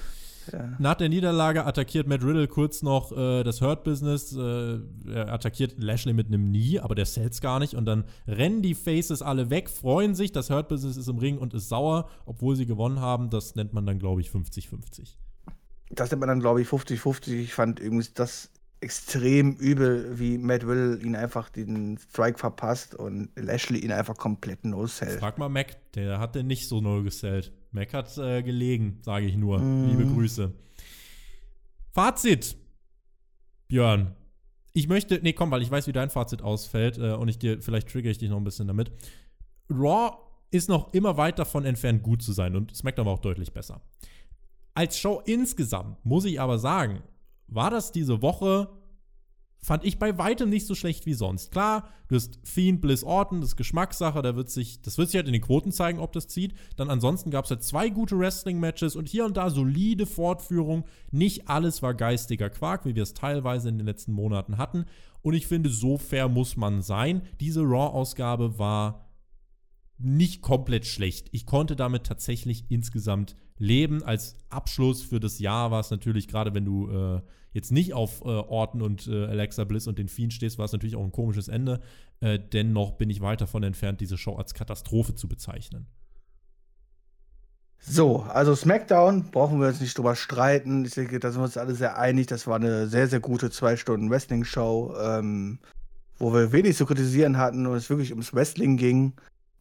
Ja. Nach der Niederlage attackiert Matt Riddle kurz noch äh, das Hurt-Business. Äh, er attackiert Lashley mit einem Nie, aber der sells gar nicht. Und dann rennen die Faces alle weg, freuen sich. Das Hurt-Business ist im Ring und ist sauer, obwohl sie gewonnen haben. Das nennt man dann, glaube ich, 50-50. Das nennt man dann, glaube ich, 50-50. Ich fand übrigens das extrem übel, wie Matt Riddle ihn einfach den Strike verpasst und Lashley ihn einfach komplett no-sellt. Frag mal Mac, der hat den nicht so no gesellt. Mac hat äh, gelegen, sage ich nur. Mm. Liebe Grüße. Fazit. Björn. Ich möchte, nee, komm, weil ich weiß, wie dein Fazit ausfällt äh, und ich dir, vielleicht trigger ich dich noch ein bisschen damit. Raw ist noch immer weit davon entfernt, gut zu sein und SmackDown war auch deutlich besser. Als Show insgesamt muss ich aber sagen, war das diese Woche fand ich bei weitem nicht so schlecht wie sonst. Klar, du hast Fiend, Bliss, Orton, das ist Geschmackssache, da wird sich, das wird sich halt in den Quoten zeigen, ob das zieht. Dann ansonsten gab es halt zwei gute Wrestling-Matches und hier und da solide Fortführung. Nicht alles war geistiger Quark, wie wir es teilweise in den letzten Monaten hatten. Und ich finde, so fair muss man sein. Diese Raw-Ausgabe war nicht komplett schlecht. Ich konnte damit tatsächlich insgesamt leben. Als Abschluss für das Jahr war es natürlich, gerade wenn du äh, jetzt nicht auf äh, Orton und äh, Alexa Bliss und den Fiend stehst, war es natürlich auch ein komisches Ende. Äh, dennoch bin ich weit davon entfernt, diese Show als Katastrophe zu bezeichnen. So, also SmackDown brauchen wir jetzt nicht drüber streiten. Ich denke, da sind wir uns alle sehr einig. Das war eine sehr, sehr gute zwei Stunden Wrestling-Show, ähm, wo wir wenig zu kritisieren hatten und es wirklich ums Wrestling ging.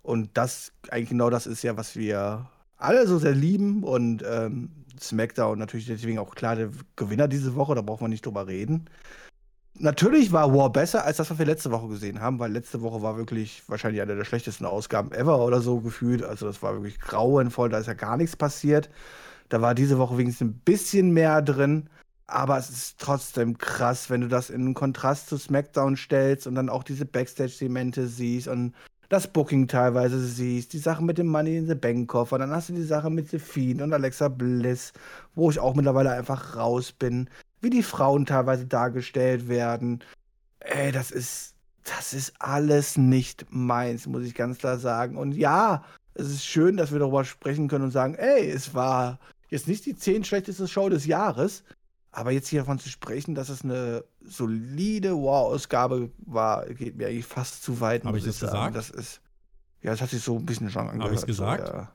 Und das eigentlich genau das ist ja, was wir alle so sehr lieben. Und ähm, SmackDown natürlich deswegen auch klar der Gewinner diese Woche, da braucht man nicht drüber reden. Natürlich war War besser als das, was wir letzte Woche gesehen haben, weil letzte Woche war wirklich wahrscheinlich eine der schlechtesten Ausgaben ever oder so gefühlt. Also das war wirklich grauenvoll, da ist ja gar nichts passiert. Da war diese Woche wenigstens ein bisschen mehr drin, aber es ist trotzdem krass, wenn du das in Kontrast zu SmackDown stellst und dann auch diese Backstage-Semente siehst und das Booking teilweise siehst, die Sachen mit dem Money in the Bank Koffer, dann hast du die Sache mit The und Alexa Bliss, wo ich auch mittlerweile einfach raus bin, wie die Frauen teilweise dargestellt werden. Ey, das ist, das ist alles nicht meins, muss ich ganz klar sagen. Und ja, es ist schön, dass wir darüber sprechen können und sagen, ey, es war jetzt nicht die zehn schlechteste Show des Jahres, aber jetzt hier davon zu sprechen, dass es eine solide War-Ausgabe war, geht mir eigentlich fast zu weit. Habe ich das sagen. gesagt? Das ist, ja, das hat sich so ein bisschen schon angehört. Habe ich es gesagt? So, ja.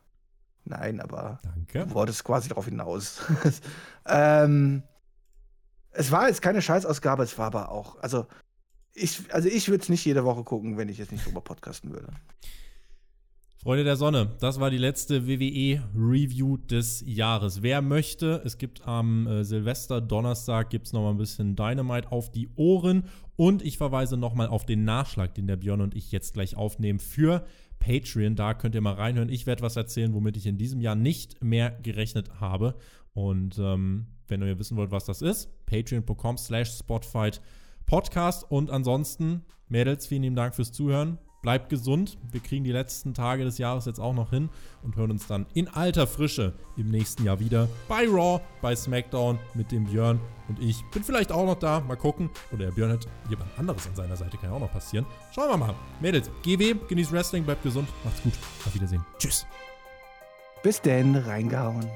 Nein, aber Danke. du wolltest quasi darauf hinaus. ähm, es war jetzt keine Scheißausgabe, es war aber auch, also ich, also ich würde es nicht jede Woche gucken, wenn ich jetzt nicht drüber podcasten würde. Freunde der Sonne, das war die letzte WWE-Review des Jahres. Wer möchte, es gibt am äh, Silvester, Donnerstag, gibt es nochmal ein bisschen Dynamite auf die Ohren. Und ich verweise nochmal auf den Nachschlag, den der Björn und ich jetzt gleich aufnehmen für Patreon. Da könnt ihr mal reinhören. Ich werde was erzählen, womit ich in diesem Jahr nicht mehr gerechnet habe. Und ähm, wenn ihr wissen wollt, was das ist, patreon.com slash spotfight Podcast. Und ansonsten, Mädels, vielen lieben Dank fürs Zuhören. Bleibt gesund. Wir kriegen die letzten Tage des Jahres jetzt auch noch hin und hören uns dann in alter Frische im nächsten Jahr wieder bei Raw, bei SmackDown mit dem Björn und ich. Bin vielleicht auch noch da. Mal gucken. Oder der Björn hat jemand anderes an seiner Seite. Kann ja auch noch passieren. Schauen wir mal. Mädels, GW, genießt Wrestling, bleibt gesund. Macht's gut. Auf Wiedersehen. Tschüss. Bis denn, reingehauen.